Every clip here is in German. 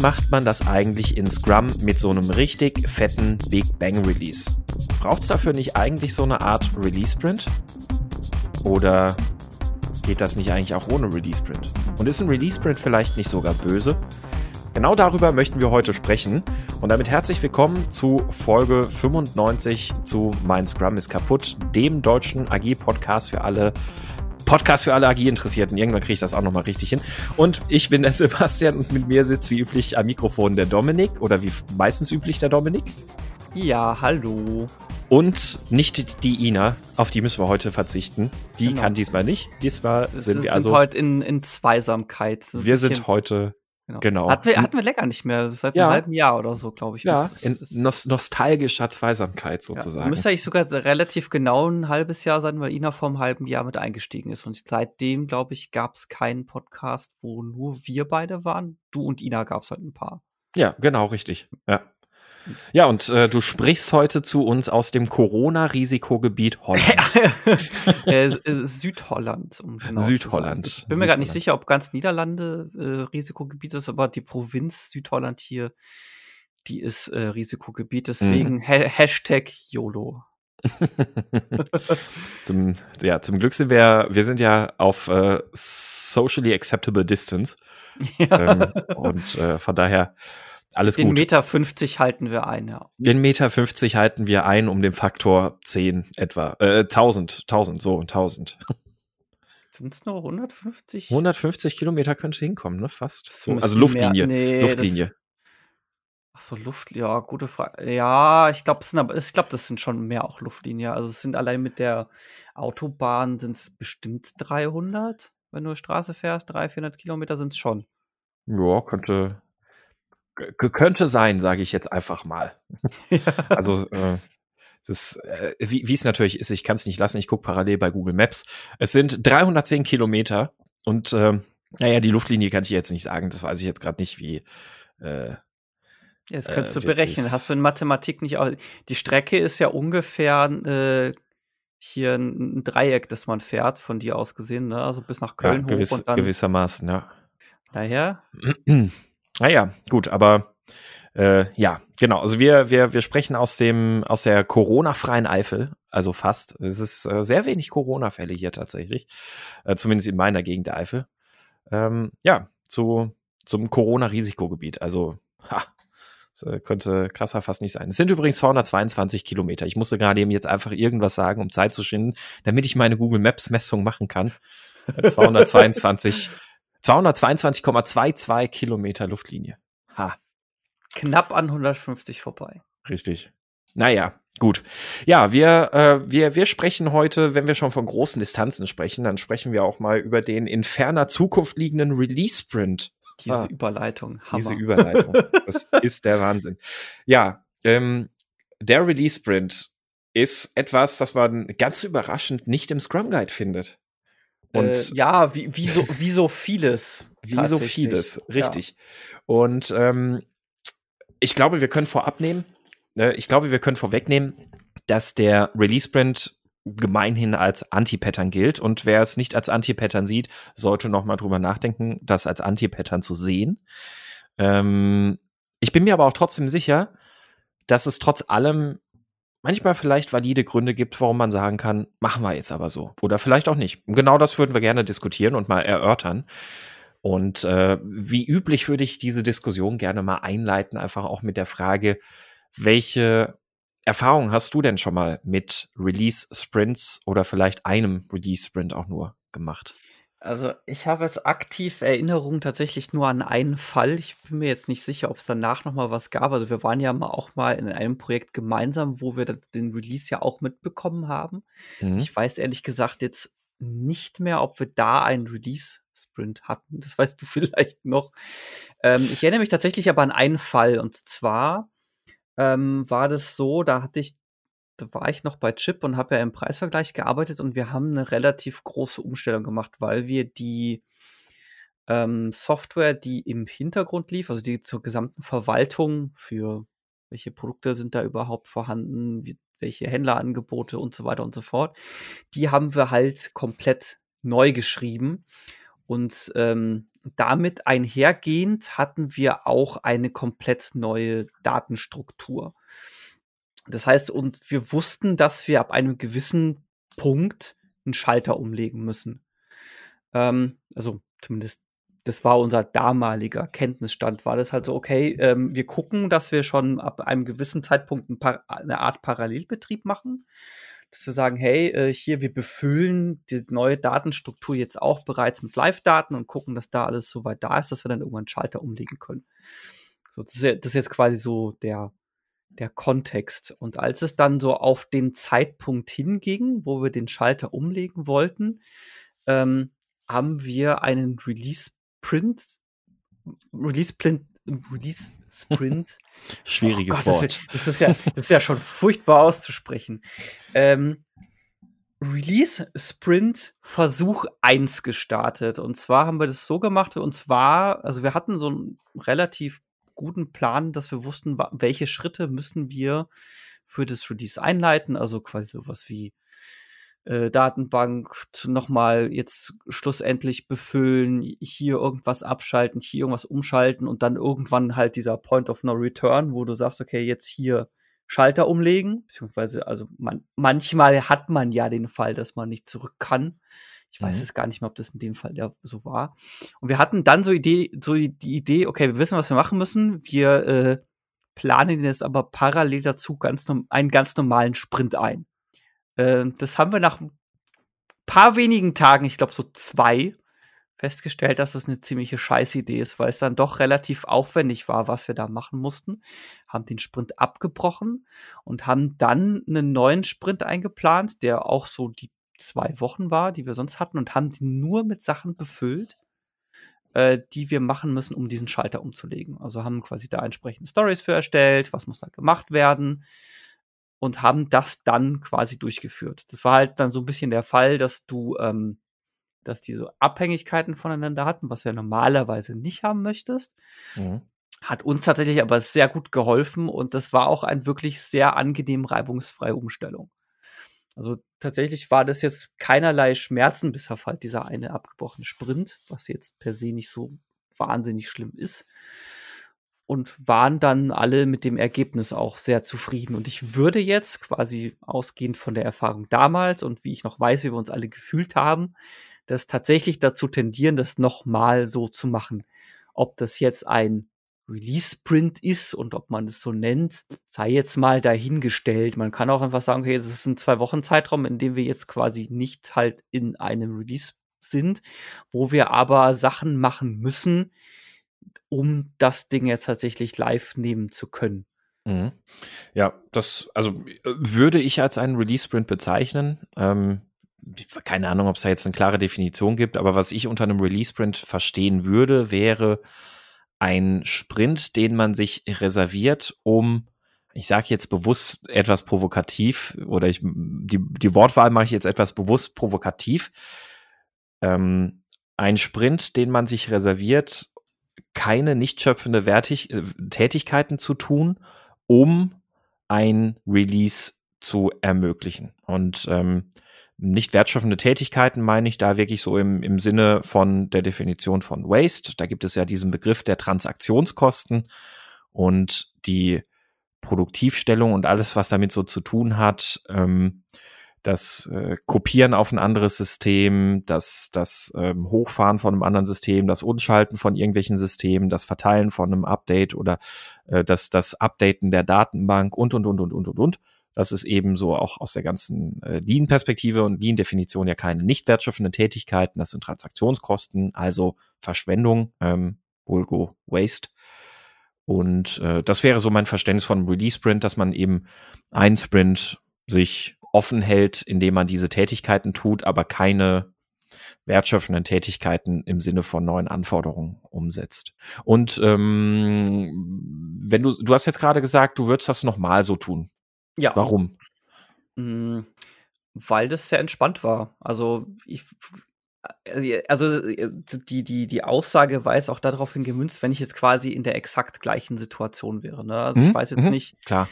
macht man das eigentlich in Scrum mit so einem richtig fetten Big Bang Release? Braucht es dafür nicht eigentlich so eine Art Release Sprint? Oder geht das nicht eigentlich auch ohne Release Sprint? Und ist ein Release Sprint vielleicht nicht sogar böse? Genau darüber möchten wir heute sprechen. Und damit herzlich willkommen zu Folge 95 zu Mein Scrum ist kaputt, dem deutschen Agil-Podcast für alle Podcast für alle AG-Interessierten. Irgendwann kriege ich das auch nochmal richtig hin. Und ich bin der Sebastian und mit mir sitzt wie üblich am Mikrofon der Dominik oder wie meistens üblich der Dominik. Ja, hallo. Und nicht die Ina, auf die müssen wir heute verzichten. Die genau. kann diesmal nicht. Diesmal sind, sind wir also. heute in, in Zweisamkeit. So wir sind heute Genau. genau. Hatten, wir, hatten wir lecker nicht mehr, seit ja. einem halben Jahr oder so, glaube ich. Ja, ist, in nos nostalgischer Zweisamkeit sozusagen. Ja, müsste eigentlich sogar relativ genau ein halbes Jahr sein, weil Ina vor einem halben Jahr mit eingestiegen ist. Und seitdem, glaube ich, gab es keinen Podcast, wo nur wir beide waren. Du und Ina gab es halt ein paar. Ja, genau, richtig. Ja. Ja, und äh, du sprichst heute zu uns aus dem Corona-Risikogebiet Holland. äh, Südholland. Um genau Südholland. Ich bin mir gerade nicht sicher, ob ganz Niederlande äh, Risikogebiet ist, aber die Provinz Südholland hier, die ist äh, Risikogebiet. Deswegen mhm. ha Hashtag YOLO. zum, ja, zum Glück sind wir, wir sind ja auf äh, socially acceptable distance. Ja. Ähm, und äh, von daher alles den gut. Den Meter 50 halten wir ein, ja. Den Meter 50 halten wir ein um den Faktor 10 etwa. Äh, 1000, 1000, so, 1000. Sind es nur 150? 150 Kilometer könnte hinkommen, ne? Fast. So, also Luftlinie. Nee, Luftlinie. Ach so, Luft, ja, gute Frage. Ja, ich glaube, ich glaube, das sind schon mehr auch Luftlinie. Also es sind allein mit der Autobahn sind es bestimmt 300, wenn du Straße fährst, 300, 400 Kilometer sind es schon. Ja, könnte, könnte sein, sage ich jetzt einfach mal. also äh, das, äh, wie es natürlich ist, ich kann es nicht lassen, ich gucke parallel bei Google Maps. Es sind 310 Kilometer und äh, naja, die Luftlinie kann ich jetzt nicht sagen, das weiß ich jetzt gerade nicht, wie. Äh, Jetzt könntest äh, du berechnen. Hast du in Mathematik nicht auch. Die Strecke ist ja ungefähr äh, hier ein, ein, Dreieck, das man fährt, von dir aus gesehen, ne? Also bis nach Köln ja, gewiss, hoch und dann. Gewissermaßen, ja. Daher. Naja, gut, aber äh, ja, genau. Also wir, wir, wir sprechen aus dem, aus der Corona-freien Eifel, also fast. Es ist äh, sehr wenig Corona-Fälle hier tatsächlich, äh, zumindest in meiner Gegend der Eifel. Ähm, ja, zu, zum Corona-Risikogebiet. Also, ha, äh, könnte krasser fast nicht sein. Es sind übrigens 222 Kilometer. Ich musste gerade eben jetzt einfach irgendwas sagen, um Zeit zu schinden, damit ich meine Google Maps Messung machen kann. 222 222,22 Kilometer Luftlinie. Ha. Knapp an 150 vorbei. Richtig. Naja, gut. Ja, wir, äh, wir, wir sprechen heute, wenn wir schon von großen Distanzen sprechen, dann sprechen wir auch mal über den in ferner Zukunft liegenden Release-Sprint. Diese ah, Überleitung. Hammer. Diese Überleitung. Das ist der Wahnsinn. Ja, ähm, der Release-Sprint ist etwas, das man ganz überraschend nicht im Scrum Guide findet. Und äh, ja, wie, wie, so, wie so vieles. Wie so vieles, richtig. Ja. Und ähm, ich glaube, wir können vorab nehmen, äh, ich glaube, wir können vorwegnehmen, dass der Release-Sprint gemeinhin als Anti-Pattern gilt. Und wer es nicht als Anti-Pattern sieht, sollte noch mal drüber nachdenken, das als Anti-Pattern zu sehen. Ähm, ich bin mir aber auch trotzdem sicher, dass es trotz allem manchmal vielleicht valide Gründe gibt, warum man sagen kann, machen wir jetzt aber so. Oder vielleicht auch nicht. Genau das würden wir gerne diskutieren und mal erörtern. Und äh, wie üblich würde ich diese Diskussion gerne mal einleiten, einfach auch mit der Frage, welche Erfahrungen hast du denn schon mal mit Release-Sprints oder vielleicht einem Release-Sprint auch nur gemacht? Also ich habe jetzt aktiv Erinnerungen tatsächlich nur an einen Fall. Ich bin mir jetzt nicht sicher, ob es danach noch mal was gab. Also wir waren ja mal auch mal in einem Projekt gemeinsam, wo wir den Release ja auch mitbekommen haben. Mhm. Ich weiß ehrlich gesagt jetzt nicht mehr, ob wir da einen Release-Sprint hatten. Das weißt du vielleicht noch. Ähm, ich erinnere mich tatsächlich aber an einen Fall. Und zwar ähm, war das so, da hatte ich da war ich noch bei Chip und habe ja im Preisvergleich gearbeitet und wir haben eine relativ große Umstellung gemacht, weil wir die ähm, Software, die im Hintergrund lief, also die zur gesamten Verwaltung für welche Produkte sind da überhaupt vorhanden, wie, welche Händlerangebote und so weiter und so fort, die haben wir halt komplett neu geschrieben und ähm, damit einhergehend hatten wir auch eine komplett neue Datenstruktur. Das heißt, und wir wussten, dass wir ab einem gewissen Punkt einen Schalter umlegen müssen. Ähm, also zumindest das war unser damaliger Kenntnisstand, war das halt so, okay, ähm, wir gucken, dass wir schon ab einem gewissen Zeitpunkt ein eine Art Parallelbetrieb machen. Dass wir sagen, hey, äh, hier, wir befüllen die neue Datenstruktur jetzt auch bereits mit Live-Daten und gucken, dass da alles so weit da ist, dass wir dann irgendwann einen Schalter umlegen können. So, das, ist, das ist jetzt quasi so der, der Kontext. Und als es dann so auf den Zeitpunkt hinging, wo wir den Schalter umlegen wollten, ähm, haben wir einen Release Print, Release Print, Release Sprint. Schwieriges oh Gott, Wort. Das, das, ist ja, das ist ja schon furchtbar auszusprechen. Ähm, Release Sprint Versuch 1 gestartet. Und zwar haben wir das so gemacht, und zwar, also wir hatten so einen relativ guten Plan, dass wir wussten, welche Schritte müssen wir für das Release einleiten. Also quasi sowas wie äh, Datenbank nochmal jetzt schlussendlich befüllen, hier irgendwas abschalten, hier irgendwas umschalten und dann irgendwann halt dieser Point of No Return, wo du sagst, okay, jetzt hier Schalter umlegen, beziehungsweise, also man, manchmal hat man ja den Fall, dass man nicht zurück kann. Ich weiß mhm. es gar nicht mehr, ob das in dem Fall ja so war. Und wir hatten dann so Idee, so die Idee, okay, wir wissen, was wir machen müssen. Wir äh, planen jetzt aber parallel dazu ganz einen ganz normalen Sprint ein. Äh, das haben wir nach ein paar wenigen Tagen, ich glaube so zwei, festgestellt, dass das eine ziemliche Scheißidee ist, weil es dann doch relativ aufwendig war, was wir da machen mussten. Haben den Sprint abgebrochen und haben dann einen neuen Sprint eingeplant, der auch so die zwei Wochen war, die wir sonst hatten und haben den nur mit Sachen befüllt, äh, die wir machen müssen, um diesen Schalter umzulegen. Also haben quasi da entsprechende Stories für erstellt, was muss da gemacht werden und haben das dann quasi durchgeführt. Das war halt dann so ein bisschen der Fall, dass du, ähm, dass die so Abhängigkeiten voneinander hatten, was du ja normalerweise nicht haben möchtest. Mhm. Hat uns tatsächlich aber sehr gut geholfen und das war auch ein wirklich sehr angenehm reibungsfreie Umstellung. Also tatsächlich war das jetzt keinerlei Schmerzen bis auf halt dieser eine abgebrochene Sprint, was jetzt per se nicht so wahnsinnig schlimm ist und waren dann alle mit dem Ergebnis auch sehr zufrieden. Und ich würde jetzt quasi ausgehend von der Erfahrung damals und wie ich noch weiß, wie wir uns alle gefühlt haben, das tatsächlich dazu tendieren, das nochmal so zu machen. Ob das jetzt ein Release-Sprint ist und ob man es so nennt, sei jetzt mal dahingestellt. Man kann auch einfach sagen, okay, es ist ein zwei Wochen Zeitraum, in dem wir jetzt quasi nicht halt in einem Release sind, wo wir aber Sachen machen müssen, um das Ding jetzt tatsächlich live nehmen zu können. Mhm. Ja, das, also würde ich als einen Release-Sprint bezeichnen. Ähm, keine Ahnung, ob es da jetzt eine klare Definition gibt, aber was ich unter einem Release-Sprint verstehen würde, wäre ein Sprint, den man sich reserviert, um ich sage jetzt bewusst etwas provokativ oder ich die, die Wortwahl mache ich jetzt etwas bewusst provokativ. Ähm, ein Sprint, den man sich reserviert, keine nicht schöpfende Wertig äh, Tätigkeiten zu tun, um ein Release zu ermöglichen. Und ähm, nicht wertschöpfende Tätigkeiten meine ich da wirklich so im, im Sinne von der Definition von Waste. Da gibt es ja diesen Begriff der Transaktionskosten und die Produktivstellung und alles, was damit so zu tun hat. Ähm, das äh, Kopieren auf ein anderes System, das, das ähm, Hochfahren von einem anderen System, das Unschalten von irgendwelchen Systemen, das Verteilen von einem Update oder äh, das, das Updaten der Datenbank und, und, und, und, und, und, und. Das ist eben so auch aus der ganzen äh, Lean-Perspektive und Lean-Definition ja keine nicht wertschöpfenden Tätigkeiten. Das sind Transaktionskosten, also Verschwendung, ähm, Vulgo Waste. Und äh, das wäre so mein Verständnis von Release-Sprint, dass man eben ein Sprint sich offen hält, indem man diese Tätigkeiten tut, aber keine wertschöpfenden Tätigkeiten im Sinne von neuen Anforderungen umsetzt. Und ähm, wenn du, du hast jetzt gerade gesagt, du würdest das nochmal so tun. Ja. Warum? Mhm, weil das sehr entspannt war. Also ich, also die, die, die Aussage war jetzt auch daraufhin gemünzt, wenn ich jetzt quasi in der exakt gleichen Situation wäre. Ne? Also mhm. ich weiß jetzt mhm. nicht. Klar.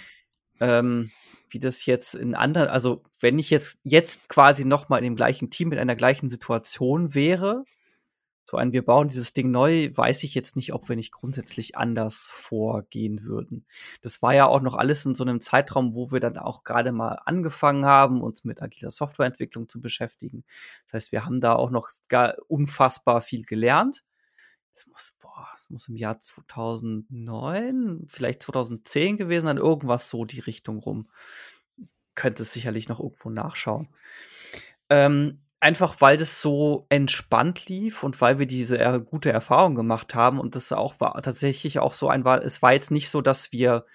Ähm, wie das jetzt in anderen, also wenn ich jetzt, jetzt quasi noch mal in dem gleichen Team mit einer gleichen Situation wäre, so ein, wir bauen dieses Ding neu, weiß ich jetzt nicht, ob wir nicht grundsätzlich anders vorgehen würden. Das war ja auch noch alles in so einem Zeitraum, wo wir dann auch gerade mal angefangen haben, uns mit agiler Softwareentwicklung zu beschäftigen. Das heißt, wir haben da auch noch gar unfassbar viel gelernt. Das muss, boah, das muss im Jahr 2009, vielleicht 2010 gewesen sein, irgendwas so die Richtung rum. Könnte es sicherlich noch irgendwo nachschauen. Ähm, Einfach weil das so entspannt lief und weil wir diese gute Erfahrung gemacht haben und das auch war tatsächlich auch so ein war, es war jetzt nicht so, dass wir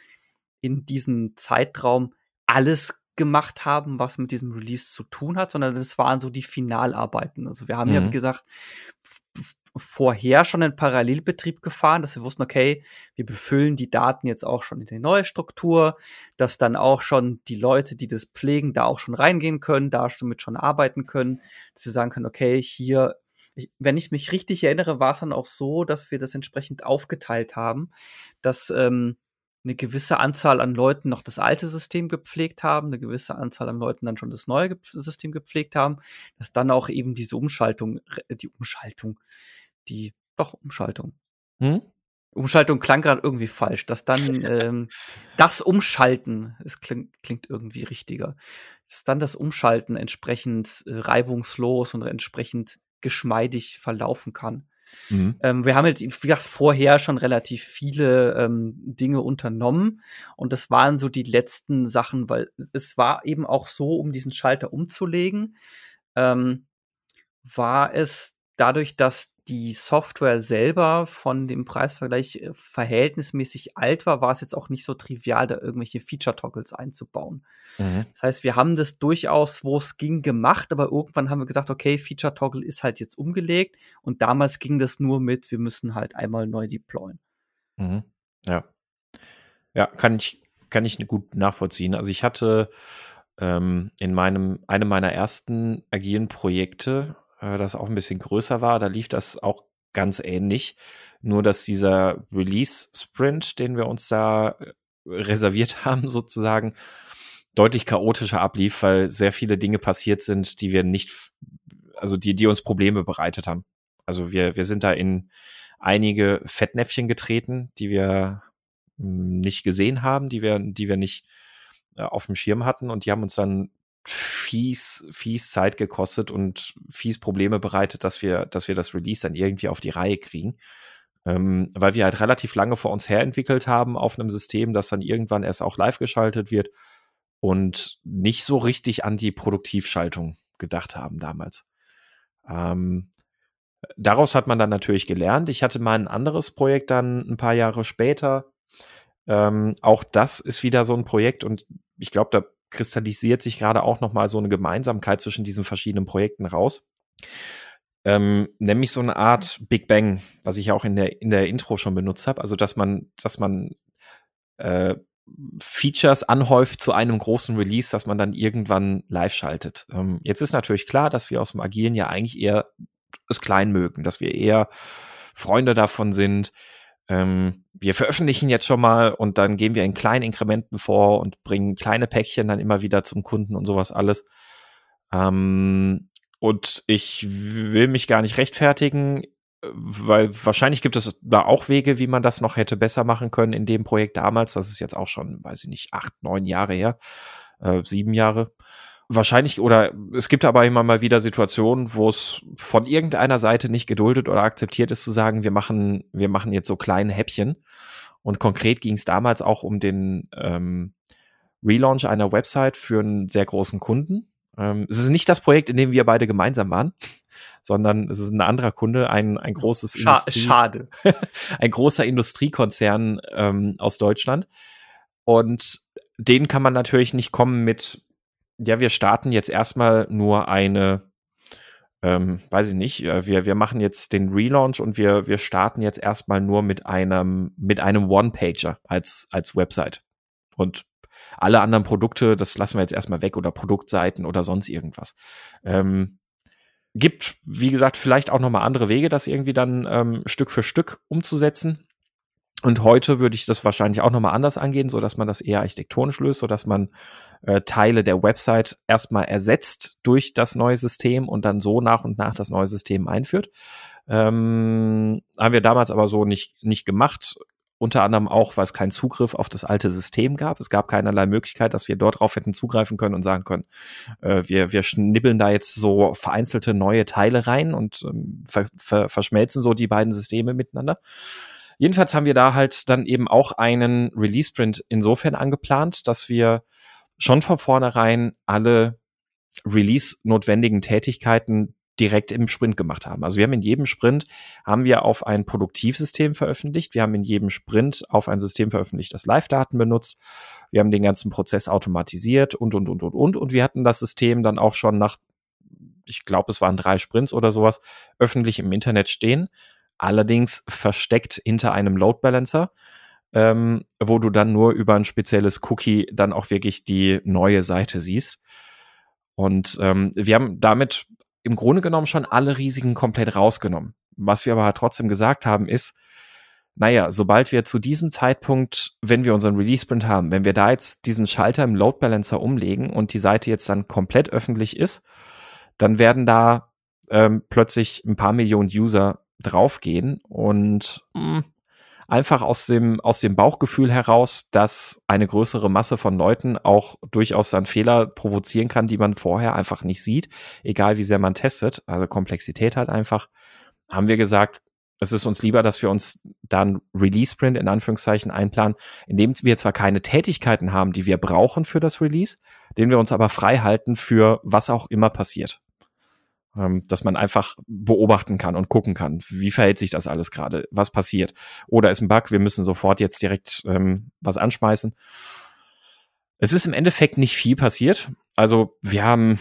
in diesem Zeitraum alles gemacht haben, was mit diesem Release zu tun hat, sondern das waren so die Finalarbeiten. Also wir haben mhm. ja, wie mhm. gesagt, vorher schon einen Parallelbetrieb gefahren, dass wir wussten, okay, wir befüllen die Daten jetzt auch schon in die neue Struktur, dass dann auch schon die Leute, die das pflegen, da auch schon reingehen können, da damit schon arbeiten können, dass sie sagen können, okay, hier, wenn ich mich richtig erinnere, war es dann auch so, dass wir das entsprechend aufgeteilt haben, dass ähm, eine gewisse Anzahl an Leuten noch das alte System gepflegt haben, eine gewisse Anzahl an Leuten dann schon das neue System gepflegt haben, dass dann auch eben diese Umschaltung, die Umschaltung, die, doch, Umschaltung. Hm? Umschaltung klang gerade irgendwie falsch, dass dann ähm, das Umschalten, es klingt, klingt irgendwie richtiger, dass dann das Umschalten entsprechend äh, reibungslos und entsprechend geschmeidig verlaufen kann. Mhm. Ähm, wir haben halt, wie gesagt, vorher schon relativ viele ähm, Dinge unternommen und das waren so die letzten Sachen, weil es war eben auch so, um diesen Schalter umzulegen, ähm, war es dadurch, dass die Software selber von dem Preisvergleich äh, verhältnismäßig alt war, war es jetzt auch nicht so trivial, da irgendwelche Feature-Toggles einzubauen. Mhm. Das heißt, wir haben das durchaus, wo es ging, gemacht, aber irgendwann haben wir gesagt, okay, Feature-Toggle ist halt jetzt umgelegt und damals ging das nur mit, wir müssen halt einmal neu deployen. Mhm. Ja. Ja, kann ich, kann ich gut nachvollziehen. Also ich hatte ähm, in meinem, einem meiner ersten agilen Projekte äh, das auch ein bisschen größer war. Da lief das auch ganz ähnlich. Nur, dass dieser Release-Sprint, den wir uns da äh, reserviert haben, sozusagen, deutlich chaotischer ablief, weil sehr viele Dinge passiert sind, die wir nicht, also die, die uns Probleme bereitet haben. Also wir, wir sind da in einige Fettnäpfchen getreten, die wir hm, nicht gesehen haben, die wir, die wir nicht äh, auf dem Schirm hatten und die haben uns dann fies, fies Zeit gekostet und fies Probleme bereitet, dass wir, dass wir das Release dann irgendwie auf die Reihe kriegen. Ähm, weil wir halt relativ lange vor uns her entwickelt haben auf einem System, das dann irgendwann erst auch live geschaltet wird und nicht so richtig an die Produktivschaltung gedacht haben damals. Ähm, daraus hat man dann natürlich gelernt. Ich hatte mal ein anderes Projekt dann ein paar Jahre später. Ähm, auch das ist wieder so ein Projekt und ich glaube, da kristallisiert sich gerade auch noch mal so eine Gemeinsamkeit zwischen diesen verschiedenen Projekten raus. Ähm, nämlich so eine Art Big Bang, was ich auch in der, in der Intro schon benutzt habe. Also, dass man, dass man äh, Features anhäuft zu einem großen Release, dass man dann irgendwann live schaltet. Ähm, jetzt ist natürlich klar, dass wir aus dem Agilen ja eigentlich eher es klein mögen, dass wir eher Freunde davon sind, ähm, wir veröffentlichen jetzt schon mal und dann gehen wir in kleinen Inkrementen vor und bringen kleine Päckchen dann immer wieder zum Kunden und sowas alles. Ähm, und ich will mich gar nicht rechtfertigen, weil wahrscheinlich gibt es da auch Wege, wie man das noch hätte besser machen können in dem Projekt damals. Das ist jetzt auch schon, weiß ich nicht, acht, neun Jahre her, äh, sieben Jahre wahrscheinlich oder es gibt aber immer mal wieder Situationen, wo es von irgendeiner Seite nicht geduldet oder akzeptiert ist zu sagen, wir machen, wir machen jetzt so kleine Häppchen. Und konkret ging es damals auch um den ähm, Relaunch einer Website für einen sehr großen Kunden. Ähm, es ist nicht das Projekt, in dem wir beide gemeinsam waren, sondern es ist ein anderer Kunde, ein, ein großes Scha Industrie Schade. ein großer Industriekonzern ähm, aus Deutschland. Und den kann man natürlich nicht kommen mit ja, wir starten jetzt erstmal nur eine, ähm, weiß ich nicht, äh, wir, wir machen jetzt den Relaunch und wir, wir starten jetzt erstmal nur mit einem, mit einem One-Pager als, als Website. Und alle anderen Produkte, das lassen wir jetzt erstmal weg oder Produktseiten oder sonst irgendwas. Ähm, gibt, wie gesagt, vielleicht auch nochmal andere Wege, das irgendwie dann ähm, Stück für Stück umzusetzen. Und heute würde ich das wahrscheinlich auch nochmal anders angehen, so dass man das eher architektonisch löst, so dass man äh, Teile der Website erstmal ersetzt durch das neue System und dann so nach und nach das neue System einführt. Ähm, haben wir damals aber so nicht, nicht gemacht. Unter anderem auch, weil es keinen Zugriff auf das alte System gab. Es gab keinerlei Möglichkeit, dass wir dort drauf hätten zugreifen können und sagen können, äh, wir, wir schnibbeln da jetzt so vereinzelte neue Teile rein und ähm, ver, ver, verschmelzen so die beiden Systeme miteinander. Jedenfalls haben wir da halt dann eben auch einen Release-Sprint insofern angeplant, dass wir schon von vornherein alle Release-notwendigen Tätigkeiten direkt im Sprint gemacht haben. Also wir haben in jedem Sprint haben wir auf ein Produktivsystem veröffentlicht. Wir haben in jedem Sprint auf ein System veröffentlicht, das Live-Daten benutzt. Wir haben den ganzen Prozess automatisiert und, und, und, und, und. Und wir hatten das System dann auch schon nach, ich glaube, es waren drei Sprints oder sowas, öffentlich im Internet stehen. Allerdings versteckt hinter einem Load Balancer. Ähm, wo du dann nur über ein spezielles Cookie dann auch wirklich die neue Seite siehst. Und ähm, wir haben damit im Grunde genommen schon alle Risiken komplett rausgenommen. Was wir aber halt trotzdem gesagt haben, ist, naja, sobald wir zu diesem Zeitpunkt, wenn wir unseren Release-Sprint haben, wenn wir da jetzt diesen Schalter im Load Balancer umlegen und die Seite jetzt dann komplett öffentlich ist, dann werden da ähm, plötzlich ein paar Millionen User draufgehen und mh, einfach aus dem, aus dem Bauchgefühl heraus, dass eine größere Masse von Leuten auch durchaus dann Fehler provozieren kann, die man vorher einfach nicht sieht, egal wie sehr man testet, also Komplexität halt einfach, haben wir gesagt, es ist uns lieber, dass wir uns dann Release-Sprint in Anführungszeichen einplanen, indem wir zwar keine Tätigkeiten haben, die wir brauchen für das Release, den wir uns aber frei halten für was auch immer passiert ähm, dass man einfach beobachten kann und gucken kann, wie verhält sich das alles gerade, was passiert. Oder ist ein Bug, wir müssen sofort jetzt direkt ähm, was anschmeißen. Es ist im Endeffekt nicht viel passiert. Also wir haben,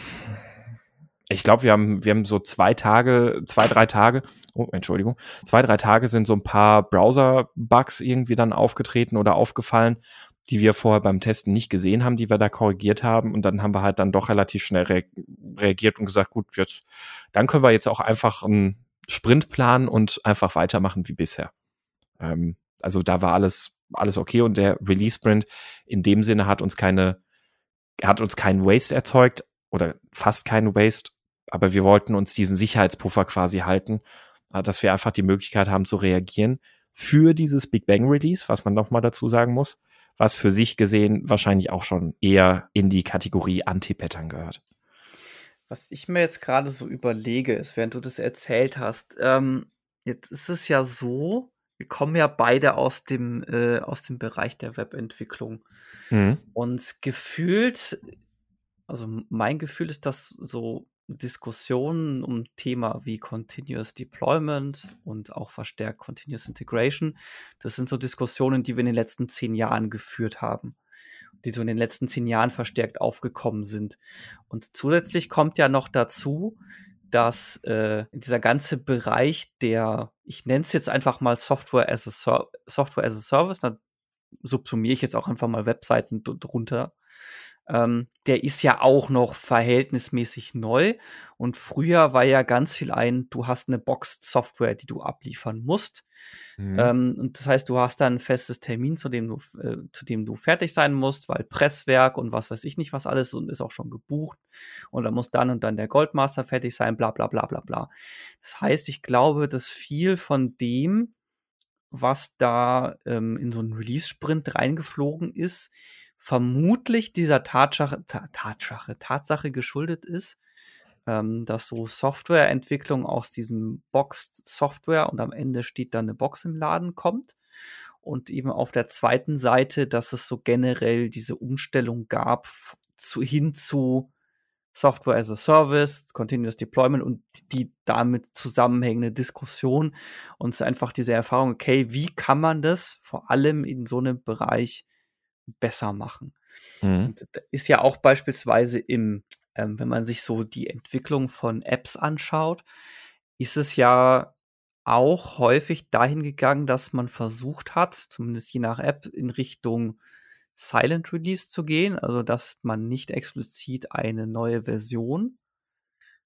ich glaube, wir haben, wir haben so zwei Tage, zwei, drei Tage, oh, Entschuldigung, zwei, drei Tage sind so ein paar Browser-Bugs irgendwie dann aufgetreten oder aufgefallen, die wir vorher beim Testen nicht gesehen haben, die wir da korrigiert haben. Und dann haben wir halt dann doch relativ schnell re reagiert und gesagt, gut, jetzt, dann können wir jetzt auch einfach einen Sprint planen und einfach weitermachen wie bisher. Ähm, also da war alles, alles okay und der Release-Sprint in dem Sinne hat uns keine, hat uns keinen Waste erzeugt oder fast keinen Waste, aber wir wollten uns diesen Sicherheitspuffer quasi halten, äh, dass wir einfach die Möglichkeit haben zu reagieren für dieses Big Bang Release, was man nochmal dazu sagen muss was für sich gesehen wahrscheinlich auch schon eher in die Kategorie Anti-Pattern gehört. Was ich mir jetzt gerade so überlege, ist, während du das erzählt hast, ähm, jetzt ist es ja so, wir kommen ja beide aus dem, äh, aus dem Bereich der Webentwicklung. Mhm. Und gefühlt, also mein Gefühl ist, dass so Diskussionen um Thema wie Continuous Deployment und auch verstärkt Continuous Integration. Das sind so Diskussionen, die wir in den letzten zehn Jahren geführt haben, die so in den letzten zehn Jahren verstärkt aufgekommen sind. Und zusätzlich kommt ja noch dazu, dass äh, dieser ganze Bereich der, ich nenne es jetzt einfach mal Software as a, Software as a Service, da subsumiere ich jetzt auch einfach mal Webseiten drunter, ähm, der ist ja auch noch verhältnismäßig neu. Und früher war ja ganz viel ein, du hast eine Box-Software, die du abliefern musst. Mhm. Ähm, und das heißt, du hast dann ein festes Termin, zu dem, du, äh, zu dem du fertig sein musst, weil Presswerk und was weiß ich nicht, was alles und ist auch schon gebucht. Und dann muss dann und dann der Goldmaster fertig sein, bla bla bla bla bla. Das heißt, ich glaube, dass viel von dem, was da ähm, in so einen Release-Sprint reingeflogen ist, vermutlich dieser Tatsache, Tatsache, Tatsache geschuldet ist, ähm, dass so Softwareentwicklung aus diesem Boxed Software und am Ende steht dann eine Box im Laden kommt. Und eben auf der zweiten Seite, dass es so generell diese Umstellung gab zu, hin zu Software as a Service, Continuous Deployment und die damit zusammenhängende Diskussion und einfach diese Erfahrung, okay, wie kann man das vor allem in so einem Bereich besser machen. Mhm. ist ja auch beispielsweise im, ähm, wenn man sich so die Entwicklung von Apps anschaut, ist es ja auch häufig dahin gegangen, dass man versucht hat, zumindest je nach App, in Richtung Silent Release zu gehen, also dass man nicht explizit eine neue Version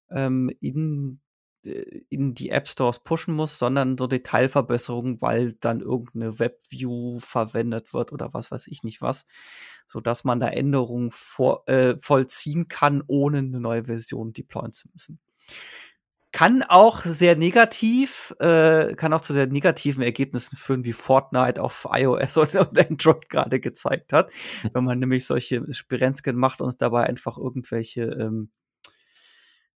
ähm, in in die App Stores pushen muss, sondern so Detailverbesserungen, weil dann irgendeine Webview verwendet wird oder was weiß ich nicht was, so dass man da Änderungen vor, äh, vollziehen kann, ohne eine neue Version deployen zu müssen. kann auch sehr negativ, äh, kann auch zu sehr negativen Ergebnissen führen, wie Fortnite auf iOS und, Android gerade gezeigt hat. Wenn man nämlich solche Spirenzken macht und dabei einfach irgendwelche, ähm,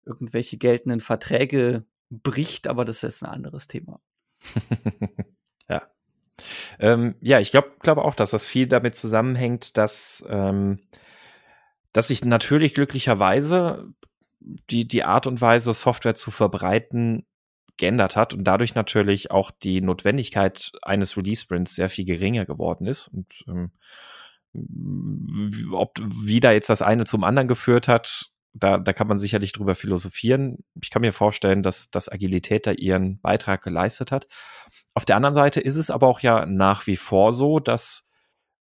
irgendwelche geltenden Verträge bricht, aber das ist ein anderes Thema. ja. Ähm, ja, ich glaube glaube auch, dass das viel damit zusammenhängt, dass, ähm, dass sich natürlich glücklicherweise die, die Art und Weise, Software zu verbreiten, geändert hat und dadurch natürlich auch die Notwendigkeit eines Release-Sprints sehr viel geringer geworden ist. Und ähm, ob wie da jetzt das eine zum anderen geführt hat, da, da kann man sicherlich drüber philosophieren. Ich kann mir vorstellen, dass, dass Agilität da ihren Beitrag geleistet hat. Auf der anderen Seite ist es aber auch ja nach wie vor so, dass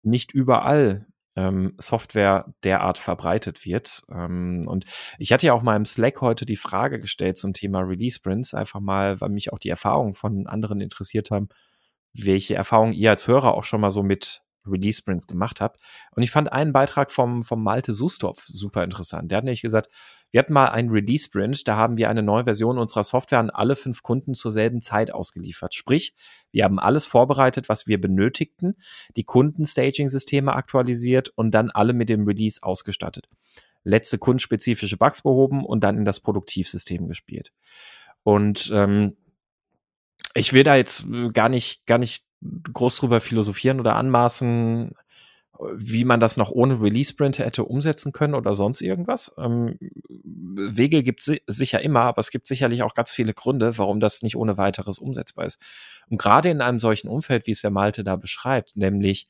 nicht überall ähm, Software derart verbreitet wird. Ähm, und ich hatte ja auch mal im Slack heute die Frage gestellt zum Thema Release Sprints, einfach mal, weil mich auch die Erfahrungen von anderen interessiert haben, welche Erfahrungen ihr als Hörer auch schon mal so mit Release Sprints gemacht habt. Und ich fand einen Beitrag vom, vom Malte Sustorf super interessant. Der hat nämlich gesagt, wir hatten mal einen Release Sprint, da haben wir eine neue Version unserer Software an alle fünf Kunden zur selben Zeit ausgeliefert. Sprich, wir haben alles vorbereitet, was wir benötigten, die Kunden-Staging-Systeme aktualisiert und dann alle mit dem Release ausgestattet. Letzte kundenspezifische Bugs behoben und dann in das Produktivsystem gespielt. Und ähm, ich will da jetzt gar nicht, gar nicht groß drüber philosophieren oder anmaßen, wie man das noch ohne Release-Sprint hätte umsetzen können oder sonst irgendwas. Ähm, Wege gibt es sicher immer, aber es gibt sicherlich auch ganz viele Gründe, warum das nicht ohne weiteres umsetzbar ist. Und gerade in einem solchen Umfeld, wie es der Malte da beschreibt, nämlich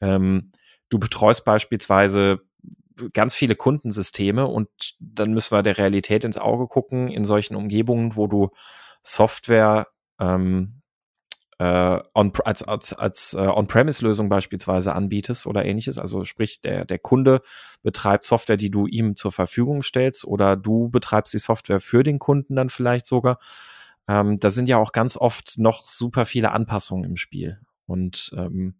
ähm, du betreust beispielsweise ganz viele Kundensysteme und dann müssen wir der Realität ins Auge gucken in solchen Umgebungen, wo du Software ähm, äh, on, als, als, als äh, On-Premise-Lösung beispielsweise anbietest oder ähnliches. Also sprich, der, der Kunde betreibt Software, die du ihm zur Verfügung stellst oder du betreibst die Software für den Kunden dann vielleicht sogar. Ähm, da sind ja auch ganz oft noch super viele Anpassungen im Spiel. Und ähm,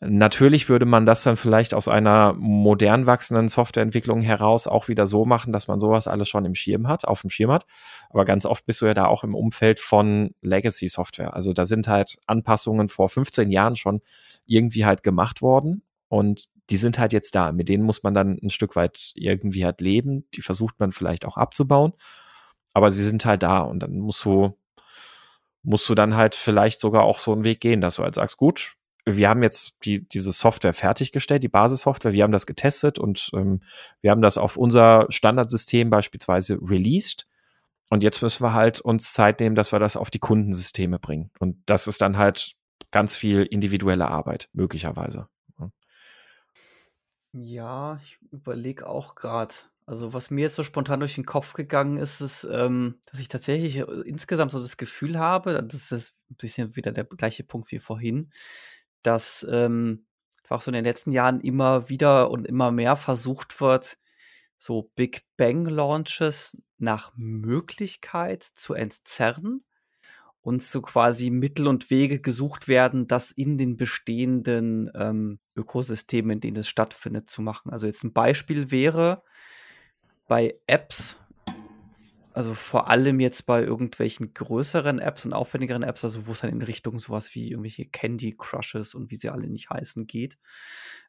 Natürlich würde man das dann vielleicht aus einer modern wachsenden Softwareentwicklung heraus auch wieder so machen, dass man sowas alles schon im Schirm hat, auf dem Schirm hat. Aber ganz oft bist du ja da auch im Umfeld von Legacy Software. Also da sind halt Anpassungen vor 15 Jahren schon irgendwie halt gemacht worden und die sind halt jetzt da. Mit denen muss man dann ein Stück weit irgendwie halt leben. Die versucht man vielleicht auch abzubauen. Aber sie sind halt da und dann musst du, musst du dann halt vielleicht sogar auch so einen Weg gehen, dass du halt sagst, gut, wir haben jetzt die, diese Software fertiggestellt, die Basissoftware, wir haben das getestet und ähm, wir haben das auf unser Standardsystem beispielsweise released. Und jetzt müssen wir halt uns Zeit nehmen, dass wir das auf die Kundensysteme bringen. Und das ist dann halt ganz viel individuelle Arbeit, möglicherweise. Ja, ich überlege auch gerade. Also, was mir jetzt so spontan durch den Kopf gegangen ist, ist, ähm, dass ich tatsächlich äh, insgesamt so das Gefühl habe, das ist ein bisschen wieder der gleiche Punkt wie vorhin, dass ähm, auch so in den letzten Jahren immer wieder und immer mehr versucht wird, so Big Bang Launches nach Möglichkeit zu entzerren und so quasi Mittel und Wege gesucht werden, das in den bestehenden ähm, Ökosystemen, in denen es stattfindet, zu machen. Also jetzt ein Beispiel wäre bei Apps, also vor allem jetzt bei irgendwelchen größeren Apps und aufwendigeren Apps, also wo es dann in Richtung sowas wie irgendwelche Candy Crushes und wie sie alle nicht heißen geht,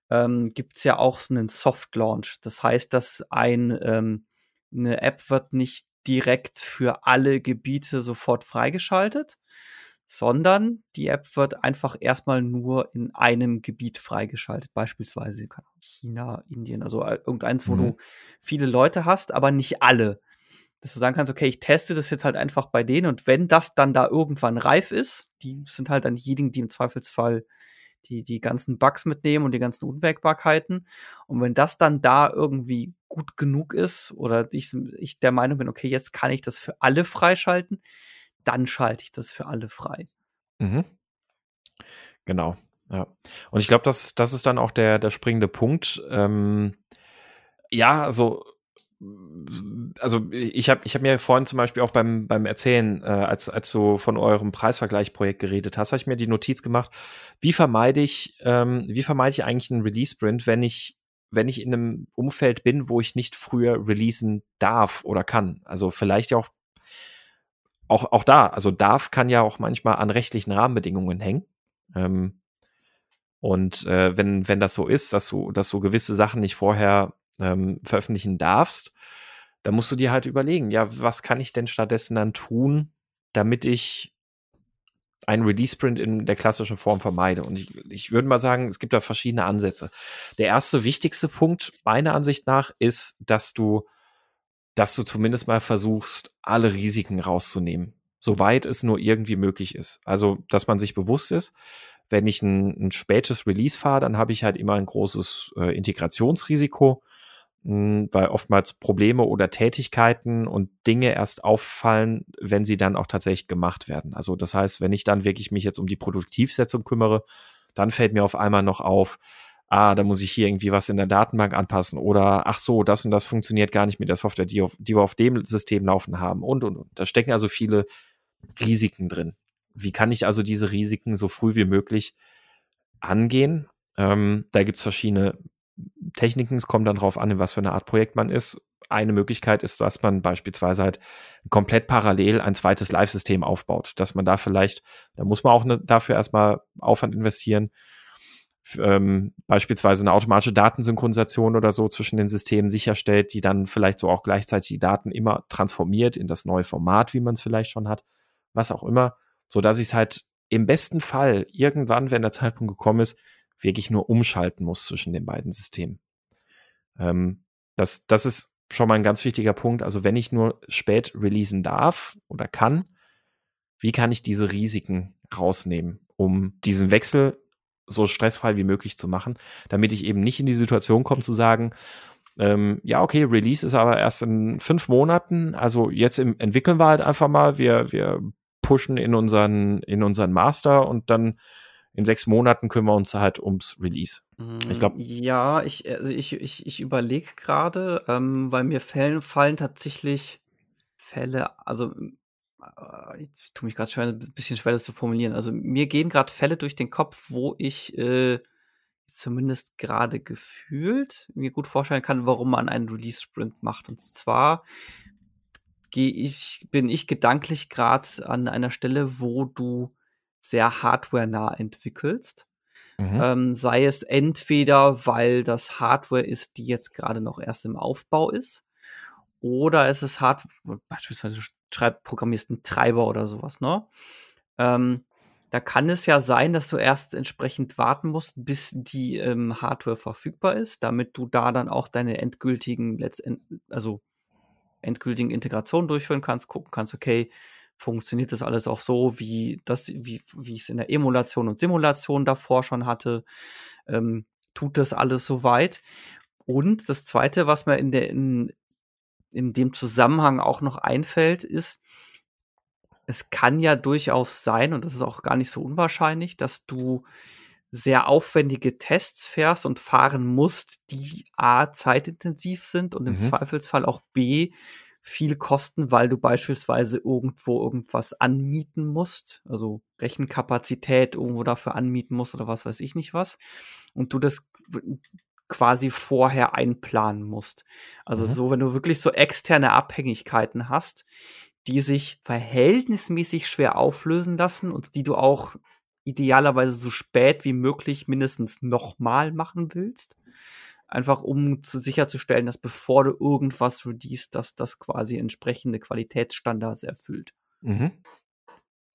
ähm, gibt es ja auch so einen Soft Launch. Das heißt, dass ein, ähm, eine App wird nicht direkt für alle Gebiete sofort freigeschaltet, sondern die App wird einfach erstmal nur in einem Gebiet freigeschaltet, beispielsweise China, Indien, also äh, irgendeins, wo mhm. du viele Leute hast, aber nicht alle dass du sagen kannst, okay, ich teste das jetzt halt einfach bei denen und wenn das dann da irgendwann reif ist, die sind halt dann diejenigen, die im Zweifelsfall die, die ganzen Bugs mitnehmen und die ganzen Unwägbarkeiten. Und wenn das dann da irgendwie gut genug ist oder ich, ich der Meinung bin, okay, jetzt kann ich das für alle freischalten, dann schalte ich das für alle frei. Mhm. Genau, ja. Und ich glaube, das, das ist dann auch der, der springende Punkt. Ähm, ja, also also ich habe ich hab mir vorhin zum Beispiel auch beim, beim Erzählen, äh, als, als du von eurem Preisvergleichprojekt geredet hast, habe ich mir die Notiz gemacht, wie vermeide ich, ähm, wie vermeide ich eigentlich einen Release-Sprint, wenn ich, wenn ich in einem Umfeld bin, wo ich nicht früher releasen darf oder kann. Also vielleicht auch auch, auch da, also darf kann ja auch manchmal an rechtlichen Rahmenbedingungen hängen. Ähm, und äh, wenn, wenn das so ist, dass du, dass du gewisse Sachen nicht vorher ähm, veröffentlichen darfst, dann musst du dir halt überlegen, ja, was kann ich denn stattdessen dann tun, damit ich einen Release-Sprint in der klassischen Form vermeide. Und ich, ich würde mal sagen, es gibt da verschiedene Ansätze. Der erste wichtigste Punkt, meiner Ansicht nach, ist, dass du, dass du zumindest mal versuchst, alle Risiken rauszunehmen, soweit es nur irgendwie möglich ist. Also, dass man sich bewusst ist, wenn ich ein, ein spätes Release fahre, dann habe ich halt immer ein großes äh, Integrationsrisiko weil oftmals Probleme oder Tätigkeiten und Dinge erst auffallen, wenn sie dann auch tatsächlich gemacht werden. Also das heißt, wenn ich dann wirklich mich jetzt um die Produktivsetzung kümmere, dann fällt mir auf einmal noch auf, ah, da muss ich hier irgendwie was in der Datenbank anpassen oder ach so, das und das funktioniert gar nicht mit der Software, die, auf, die wir auf dem System laufen haben und und und. Da stecken also viele Risiken drin. Wie kann ich also diese Risiken so früh wie möglich angehen? Ähm, da gibt es verschiedene Techniken, es kommt dann darauf an, in was für eine Art Projekt man ist. Eine Möglichkeit ist, dass man beispielsweise halt komplett parallel ein zweites Live-System aufbaut, dass man da vielleicht, da muss man auch ne, dafür erstmal Aufwand investieren, ähm, beispielsweise eine automatische Datensynchronisation oder so zwischen den Systemen sicherstellt, die dann vielleicht so auch gleichzeitig die Daten immer transformiert in das neue Format, wie man es vielleicht schon hat, was auch immer, so dass ich es halt im besten Fall irgendwann, wenn der Zeitpunkt gekommen ist, wirklich nur umschalten muss zwischen den beiden Systemen. Ähm, das, das ist schon mal ein ganz wichtiger Punkt. Also wenn ich nur spät releasen darf oder kann, wie kann ich diese Risiken rausnehmen, um diesen Wechsel so stressfrei wie möglich zu machen, damit ich eben nicht in die Situation komme zu sagen, ähm, ja, okay, Release ist aber erst in fünf Monaten, also jetzt im, entwickeln wir halt einfach mal, wir, wir pushen in unseren, in unseren Master und dann in sechs Monaten kümmern wir uns halt ums Release. Ich glaube. Ja, ich, also ich, ich, ich überlege gerade, ähm, weil mir fallen, fallen tatsächlich Fälle, also äh, ich tue mich gerade schwer, ein bisschen schwer, das zu formulieren. Also mir gehen gerade Fälle durch den Kopf, wo ich äh, zumindest gerade gefühlt mir gut vorstellen kann, warum man einen Release-Sprint macht. Und zwar gehe ich, bin ich gedanklich gerade an einer Stelle, wo du sehr hardware-nah entwickelst. Mhm. Ähm, sei es entweder, weil das Hardware ist, die jetzt gerade noch erst im Aufbau ist, oder es ist Hardware, beispielsweise du schreibst, programmierst einen Treiber oder sowas, ne? Ähm, da kann es ja sein, dass du erst entsprechend warten musst, bis die ähm, Hardware verfügbar ist, damit du da dann auch deine endgültigen, letztend, also endgültigen Integrationen durchführen kannst, gucken kannst, okay, funktioniert das alles auch so, wie das, wie, wie ich es in der Emulation und Simulation davor schon hatte. Ähm, tut das alles soweit. Und das zweite, was mir in der, in, in dem Zusammenhang auch noch einfällt, ist, es kann ja durchaus sein, und das ist auch gar nicht so unwahrscheinlich, dass du sehr aufwendige Tests fährst und fahren musst, die A zeitintensiv sind und im mhm. Zweifelsfall auch B viel kosten, weil du beispielsweise irgendwo irgendwas anmieten musst, also Rechenkapazität irgendwo dafür anmieten musst oder was weiß ich nicht was. Und du das quasi vorher einplanen musst. Also mhm. so, wenn du wirklich so externe Abhängigkeiten hast, die sich verhältnismäßig schwer auflösen lassen und die du auch idealerweise so spät wie möglich mindestens nochmal machen willst, einfach um zu sicherzustellen, dass bevor du irgendwas release, dass das quasi entsprechende Qualitätsstandards erfüllt. Mhm.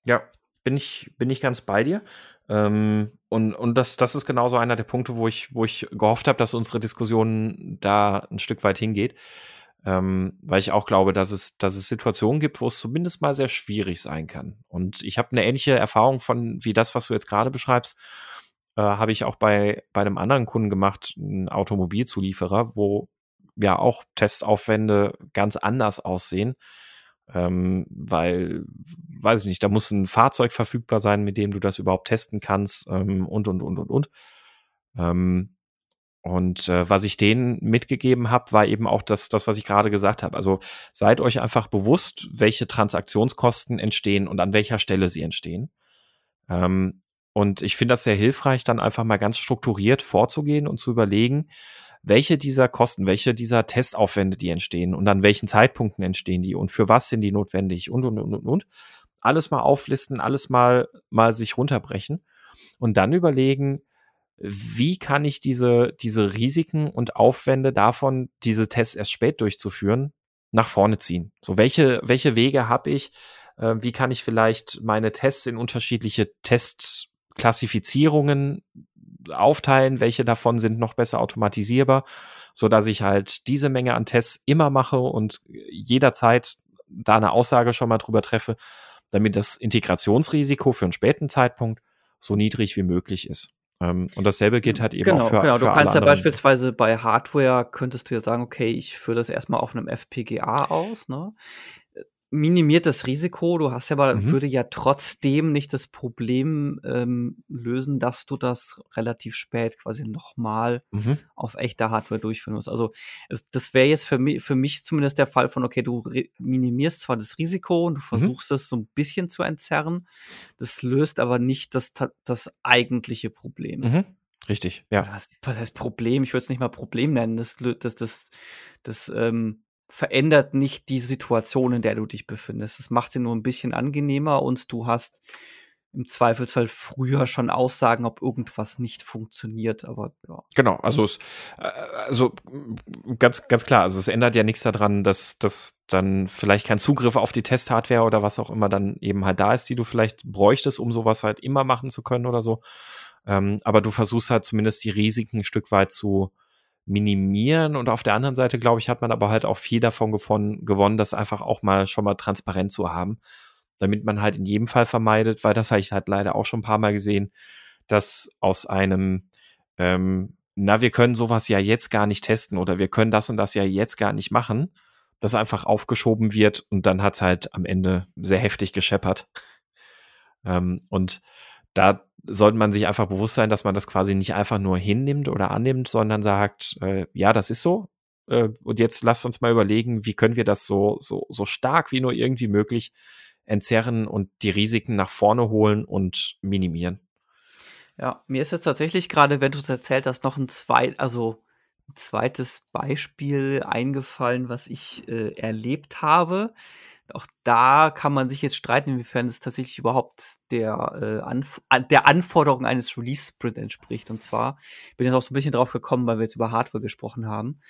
Ja, bin ich, bin ich ganz bei dir. Ähm, und und das, das ist genauso einer der Punkte, wo ich, wo ich gehofft habe, dass unsere Diskussion da ein Stück weit hingeht. Ähm, weil ich auch glaube, dass es, dass es Situationen gibt, wo es zumindest mal sehr schwierig sein kann. Und ich habe eine ähnliche Erfahrung von wie das, was du jetzt gerade beschreibst äh, habe ich auch bei, bei einem anderen Kunden gemacht, ein Automobilzulieferer, wo ja auch Testaufwände ganz anders aussehen. Ähm, weil, weiß ich nicht, da muss ein Fahrzeug verfügbar sein, mit dem du das überhaupt testen kannst ähm, und, und, und, und, und. Ähm, und äh, was ich denen mitgegeben habe, war eben auch das, das was ich gerade gesagt habe. Also seid euch einfach bewusst, welche Transaktionskosten entstehen und an welcher Stelle sie entstehen. Ähm, und ich finde das sehr hilfreich, dann einfach mal ganz strukturiert vorzugehen und zu überlegen, welche dieser Kosten, welche dieser Testaufwände, die entstehen und an welchen Zeitpunkten entstehen die und für was sind die notwendig und, und, und, und, und. Alles mal auflisten, alles mal, mal sich runterbrechen und dann überlegen, wie kann ich diese, diese Risiken und Aufwände davon, diese Tests erst spät durchzuführen, nach vorne ziehen? So, welche, welche Wege habe ich? Äh, wie kann ich vielleicht meine Tests in unterschiedliche Testklassifizierungen aufteilen? Welche davon sind noch besser automatisierbar? So dass ich halt diese Menge an Tests immer mache und jederzeit da eine Aussage schon mal drüber treffe, damit das Integrationsrisiko für einen späten Zeitpunkt so niedrig wie möglich ist. Ähm, und dasselbe geht halt eben genau, auch für Genau, für du kannst ja beispielsweise bei Hardware könntest du ja sagen, okay, ich führe das erstmal auf einem FPGA aus, ne? Minimiert das Risiko. Du hast ja aber, Mhm. würde ja trotzdem nicht das Problem ähm, lösen, dass du das relativ spät quasi nochmal Mhm. auf echter Hardware durchführen musst. Also es, das wäre jetzt für mich, für mich zumindest der Fall von, okay, du minimierst zwar das Risiko und du versuchst es so ein bisschen zu entzerren, das löst aber nicht das, das eigentliche Problem. Mhm. Richtig, ja. Was, was heißt Problem? Ich würde es nicht mal Problem nennen. Das, das, das, das ähm, verändert nicht die Situation, in der du dich befindest. Es macht sie nur ein bisschen angenehmer und du hast im Zweifelsfall früher schon Aussagen, ob irgendwas nicht funktioniert. Aber ja. Genau, also es, äh, also ganz, ganz klar, also es ändert ja nichts daran, dass, dass dann vielleicht kein Zugriff auf die Testhardware oder was auch immer dann eben halt da ist, die du vielleicht bräuchtest, um sowas halt immer machen zu können oder so. Ähm, aber du versuchst halt zumindest die Risiken ein Stück weit zu minimieren und auf der anderen Seite, glaube ich, hat man aber halt auch viel davon gewonnen, gewonnen, das einfach auch mal schon mal transparent zu haben, damit man halt in jedem Fall vermeidet, weil das habe ich halt leider auch schon ein paar Mal gesehen, dass aus einem ähm, na, wir können sowas ja jetzt gar nicht testen oder wir können das und das ja jetzt gar nicht machen, das einfach aufgeschoben wird und dann hat halt am Ende sehr heftig gescheppert. Ähm, und da sollte man sich einfach bewusst sein, dass man das quasi nicht einfach nur hinnimmt oder annimmt, sondern sagt, äh, ja, das ist so. Äh, und jetzt lasst uns mal überlegen, wie können wir das so, so, so stark wie nur irgendwie möglich entzerren und die Risiken nach vorne holen und minimieren. Ja, mir ist jetzt tatsächlich gerade, wenn du es erzählt hast, noch ein zweit, also ein zweites Beispiel eingefallen, was ich äh, erlebt habe. Auch da kann man sich jetzt streiten, inwiefern es tatsächlich überhaupt der, äh, Anf an, der Anforderung eines Release-Sprint entspricht. Und zwar ich bin jetzt auch so ein bisschen drauf gekommen, weil wir jetzt über Hardware gesprochen haben.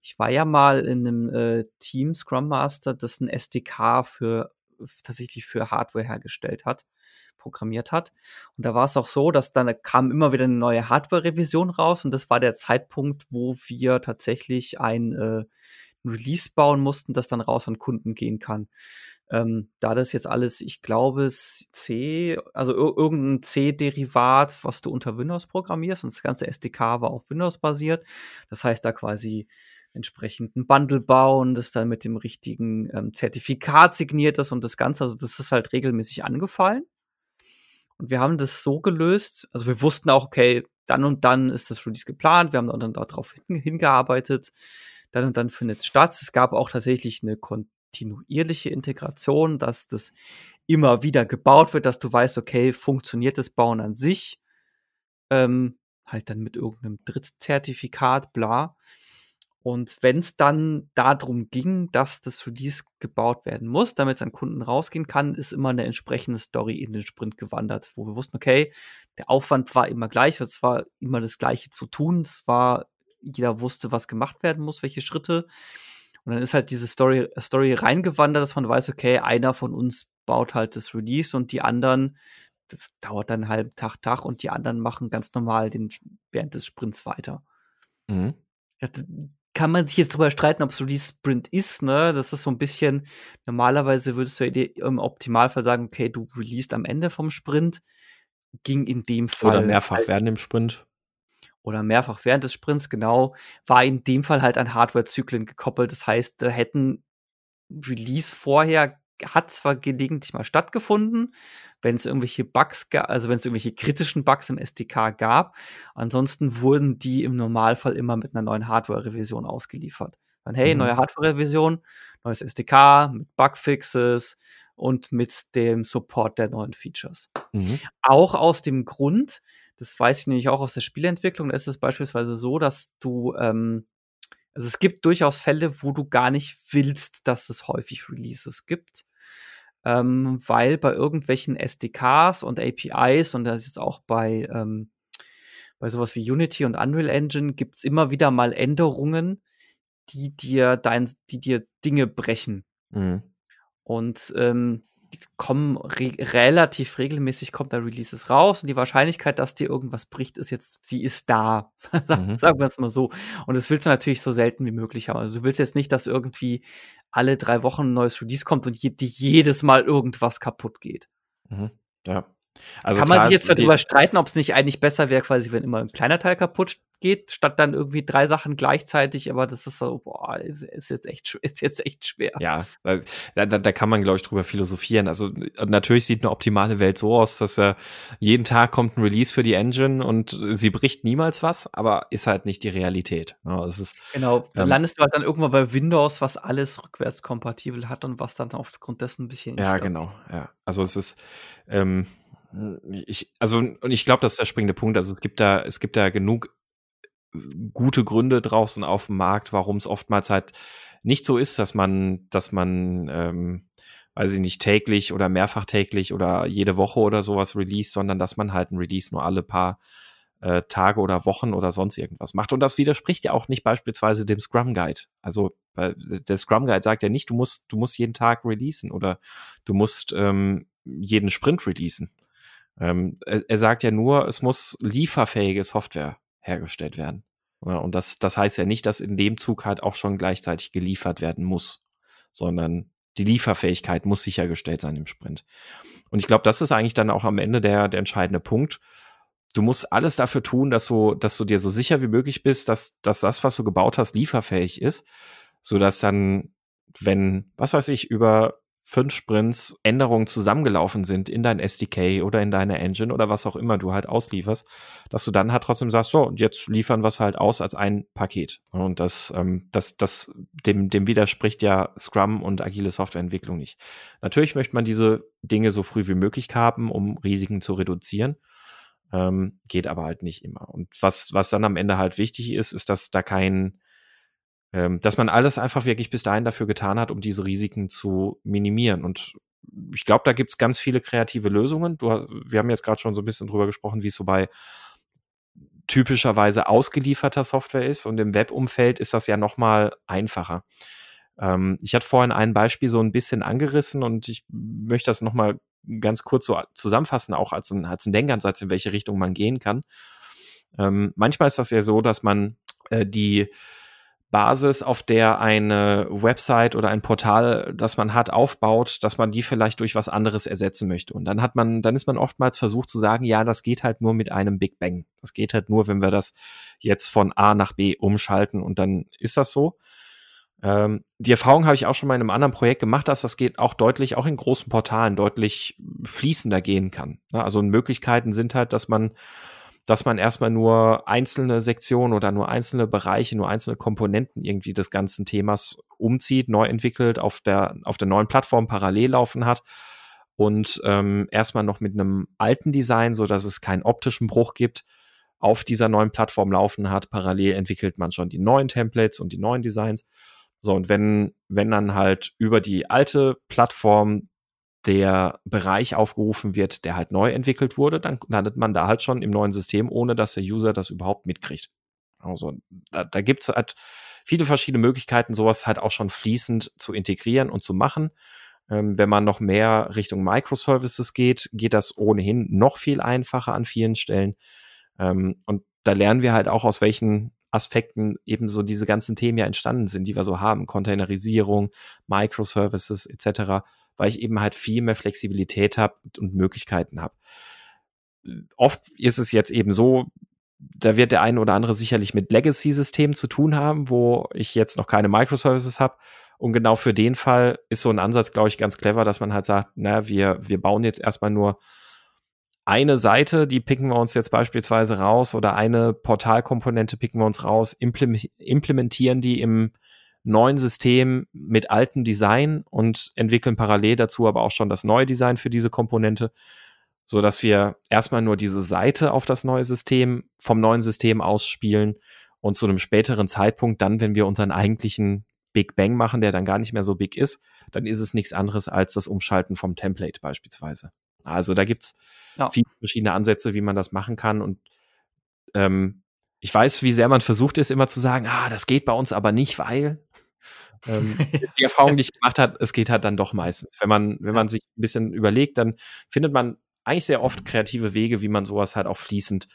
Ich war ja mal in einem äh, Team Scrum Master, das ein SDK für tatsächlich für Hardware hergestellt hat programmiert hat. Und da war es auch so, dass dann kam immer wieder eine neue Hardware-Revision raus und das war der Zeitpunkt, wo wir tatsächlich ein äh, Release bauen mussten, das dann raus an Kunden gehen kann. Ähm, da das jetzt alles, ich glaube, C, also ir irgendein C-Derivat, was du unter Windows programmierst, und das ganze SDK war auf Windows basiert. Das heißt, da quasi entsprechend ein Bundle bauen, das dann mit dem richtigen ähm, Zertifikat signiert ist und das Ganze, also das ist halt regelmäßig angefallen. Und wir haben das so gelöst, also wir wussten auch, okay, dann und dann ist das Release geplant, wir haben dann darauf hin, hingearbeitet, dann und dann findet es statt. Es gab auch tatsächlich eine kontinuierliche Integration, dass das immer wieder gebaut wird, dass du weißt, okay, funktioniert das Bauen an sich, ähm, halt dann mit irgendeinem Drittzertifikat, bla. Und wenn es dann darum ging, dass das Release gebaut werden muss, damit es an Kunden rausgehen kann, ist immer eine entsprechende Story in den Sprint gewandert, wo wir wussten, okay, der Aufwand war immer gleich, es war immer das Gleiche zu tun, es war, jeder wusste, was gemacht werden muss, welche Schritte. Und dann ist halt diese Story, Story reingewandert, dass man weiß, okay, einer von uns baut halt das Release und die anderen, das dauert dann einen halben Tag, Tag und die anderen machen ganz normal den, während des Sprints weiter. Mhm. Ja, kann man sich jetzt drüber streiten, ob es Release Sprint ist, ne? Das ist so ein bisschen, normalerweise würdest du im Optimalfall sagen, okay, du releast am Ende vom Sprint. Ging in dem Fall. Oder mehrfach halt, während dem Sprint. Oder mehrfach während des Sprints, genau. War in dem Fall halt an Hardware-Zyklen gekoppelt. Das heißt, da hätten Release vorher hat zwar gelegentlich mal stattgefunden, wenn es irgendwelche Bugs gab, also wenn es irgendwelche kritischen Bugs im SDK gab. Ansonsten wurden die im Normalfall immer mit einer neuen Hardware-Revision ausgeliefert. Dann, hey, mhm. neue Hardware-Revision, neues SDK mit Bugfixes und mit dem Support der neuen Features. Mhm. Auch aus dem Grund, das weiß ich nämlich auch aus der Spieleentwicklung, da ist es beispielsweise so, dass du, ähm, also es gibt durchaus Fälle, wo du gar nicht willst, dass es häufig Releases gibt. Ähm, weil bei irgendwelchen SDKs und APIs, und das ist jetzt auch bei, ähm, bei sowas wie Unity und Unreal Engine, gibt's immer wieder mal Änderungen, die dir dein, die dir Dinge brechen. Mhm. Und ähm, kommen re relativ regelmäßig kommt da Releases raus und die Wahrscheinlichkeit, dass dir irgendwas bricht, ist jetzt, sie ist da. Mhm. Sagen wir es mal so. Und das willst du natürlich so selten wie möglich haben. Also du willst jetzt nicht, dass irgendwie alle drei Wochen ein neues Release kommt und je, die jedes Mal irgendwas kaputt geht. Mhm. Ja. Also Kann man sich jetzt darüber streiten, ob es nicht eigentlich besser wäre, quasi, wenn immer ein kleiner Teil kaputt geht, statt dann irgendwie drei Sachen gleichzeitig, aber das ist so, boah, ist, ist jetzt echt, ist jetzt echt schwer. Ja, da, da, da kann man, glaube ich, drüber philosophieren. Also natürlich sieht eine optimale Welt so aus, dass äh, jeden Tag kommt ein Release für die Engine und sie bricht niemals was, aber ist halt nicht die Realität. Ja, es ist, genau, dann ähm, landest du halt dann irgendwann bei Windows, was alles rückwärtskompatibel hat und was dann aufgrund dessen ein bisschen. Ja, genau, ja. Also es ist, ähm, ich, also, und ich glaube, das ist der springende Punkt. Also es gibt da, es gibt da genug äh, gute Gründe draußen auf dem Markt, warum es oftmals halt nicht so ist, dass man, dass man, ähm, weiß ich nicht, täglich oder mehrfach täglich oder jede Woche oder sowas release, sondern dass man halt ein Release nur alle paar äh, Tage oder Wochen oder sonst irgendwas macht. Und das widerspricht ja auch nicht beispielsweise dem Scrum Guide. Also der Scrum Guide sagt ja nicht, du musst, du musst jeden Tag releasen oder du musst ähm, jeden Sprint releasen. Ähm, er, er, sagt ja nur, es muss lieferfähige Software hergestellt werden. Ja, und das, das heißt ja nicht, dass in dem Zug halt auch schon gleichzeitig geliefert werden muss, sondern die Lieferfähigkeit muss sichergestellt sein im Sprint. Und ich glaube, das ist eigentlich dann auch am Ende der, der entscheidende Punkt. Du musst alles dafür tun, dass du, dass du dir so sicher wie möglich bist, dass, dass das, was du gebaut hast, lieferfähig ist, so dass dann, wenn, was weiß ich, über fünf Sprints Änderungen zusammengelaufen sind in dein SDK oder in deine Engine oder was auch immer du halt auslieferst, dass du dann halt trotzdem sagst, so, und jetzt liefern wir es halt aus als ein Paket. Und das, ähm, das, das, dem, dem widerspricht ja Scrum und agile Softwareentwicklung nicht. Natürlich möchte man diese Dinge so früh wie möglich haben, um Risiken zu reduzieren. Ähm, geht aber halt nicht immer. Und was, was dann am Ende halt wichtig ist, ist, dass da kein, ähm, dass man alles einfach wirklich bis dahin dafür getan hat, um diese Risiken zu minimieren. Und ich glaube, da gibt es ganz viele kreative Lösungen. Du, wir haben jetzt gerade schon so ein bisschen drüber gesprochen, wie es so bei typischerweise ausgelieferter Software ist. Und im Webumfeld ist das ja noch mal einfacher. Ähm, ich hatte vorhin ein Beispiel so ein bisschen angerissen und ich möchte das noch mal ganz kurz so zusammenfassen, auch als ein, als ein Denkansatz, in welche Richtung man gehen kann. Ähm, manchmal ist das ja so, dass man äh, die Basis, auf der eine Website oder ein Portal, das man hat, aufbaut, dass man die vielleicht durch was anderes ersetzen möchte. Und dann hat man, dann ist man oftmals versucht zu sagen, ja, das geht halt nur mit einem Big Bang. Das geht halt nur, wenn wir das jetzt von A nach B umschalten und dann ist das so. Ähm, die Erfahrung habe ich auch schon mal in einem anderen Projekt gemacht, dass das geht auch deutlich, auch in großen Portalen deutlich fließender gehen kann. Also Möglichkeiten sind halt, dass man dass man erstmal nur einzelne Sektionen oder nur einzelne Bereiche, nur einzelne Komponenten irgendwie des ganzen Themas umzieht, neu entwickelt, auf der, auf der neuen Plattform parallel laufen hat und ähm, erstmal noch mit einem alten Design, so dass es keinen optischen Bruch gibt, auf dieser neuen Plattform laufen hat. Parallel entwickelt man schon die neuen Templates und die neuen Designs. So, und wenn, wenn dann halt über die alte Plattform der Bereich aufgerufen wird, der halt neu entwickelt wurde, dann landet man da halt schon im neuen System, ohne dass der User das überhaupt mitkriegt. Also da, da gibt es halt viele verschiedene Möglichkeiten, sowas halt auch schon fließend zu integrieren und zu machen. Ähm, wenn man noch mehr Richtung Microservices geht, geht das ohnehin noch viel einfacher an vielen Stellen. Ähm, und da lernen wir halt auch, aus welchen Aspekten eben so diese ganzen Themen ja entstanden sind, die wir so haben. Containerisierung, Microservices etc weil ich eben halt viel mehr Flexibilität habe und Möglichkeiten habe. Oft ist es jetzt eben so, da wird der eine oder andere sicherlich mit Legacy-Systemen zu tun haben, wo ich jetzt noch keine Microservices habe. Und genau für den Fall ist so ein Ansatz, glaube ich, ganz clever, dass man halt sagt, na, wir, wir bauen jetzt erstmal nur eine Seite, die picken wir uns jetzt beispielsweise raus oder eine Portalkomponente picken wir uns raus, implementieren die im neuen System mit altem Design und entwickeln parallel dazu aber auch schon das neue Design für diese Komponente. so dass wir erstmal nur diese Seite auf das neue System vom neuen System ausspielen und zu einem späteren Zeitpunkt dann, wenn wir unseren eigentlichen Big Bang machen, der dann gar nicht mehr so big ist, dann ist es nichts anderes als das Umschalten vom Template beispielsweise. Also da gibt's ja. viele verschiedene Ansätze, wie man das machen kann und ähm, ich weiß, wie sehr man versucht ist, immer zu sagen, ah, das geht bei uns aber nicht, weil ähm, die Erfahrung, die ich gemacht habe, es geht halt dann doch meistens. Wenn man, wenn man sich ein bisschen überlegt, dann findet man eigentlich sehr oft kreative Wege, wie man sowas halt auch fließend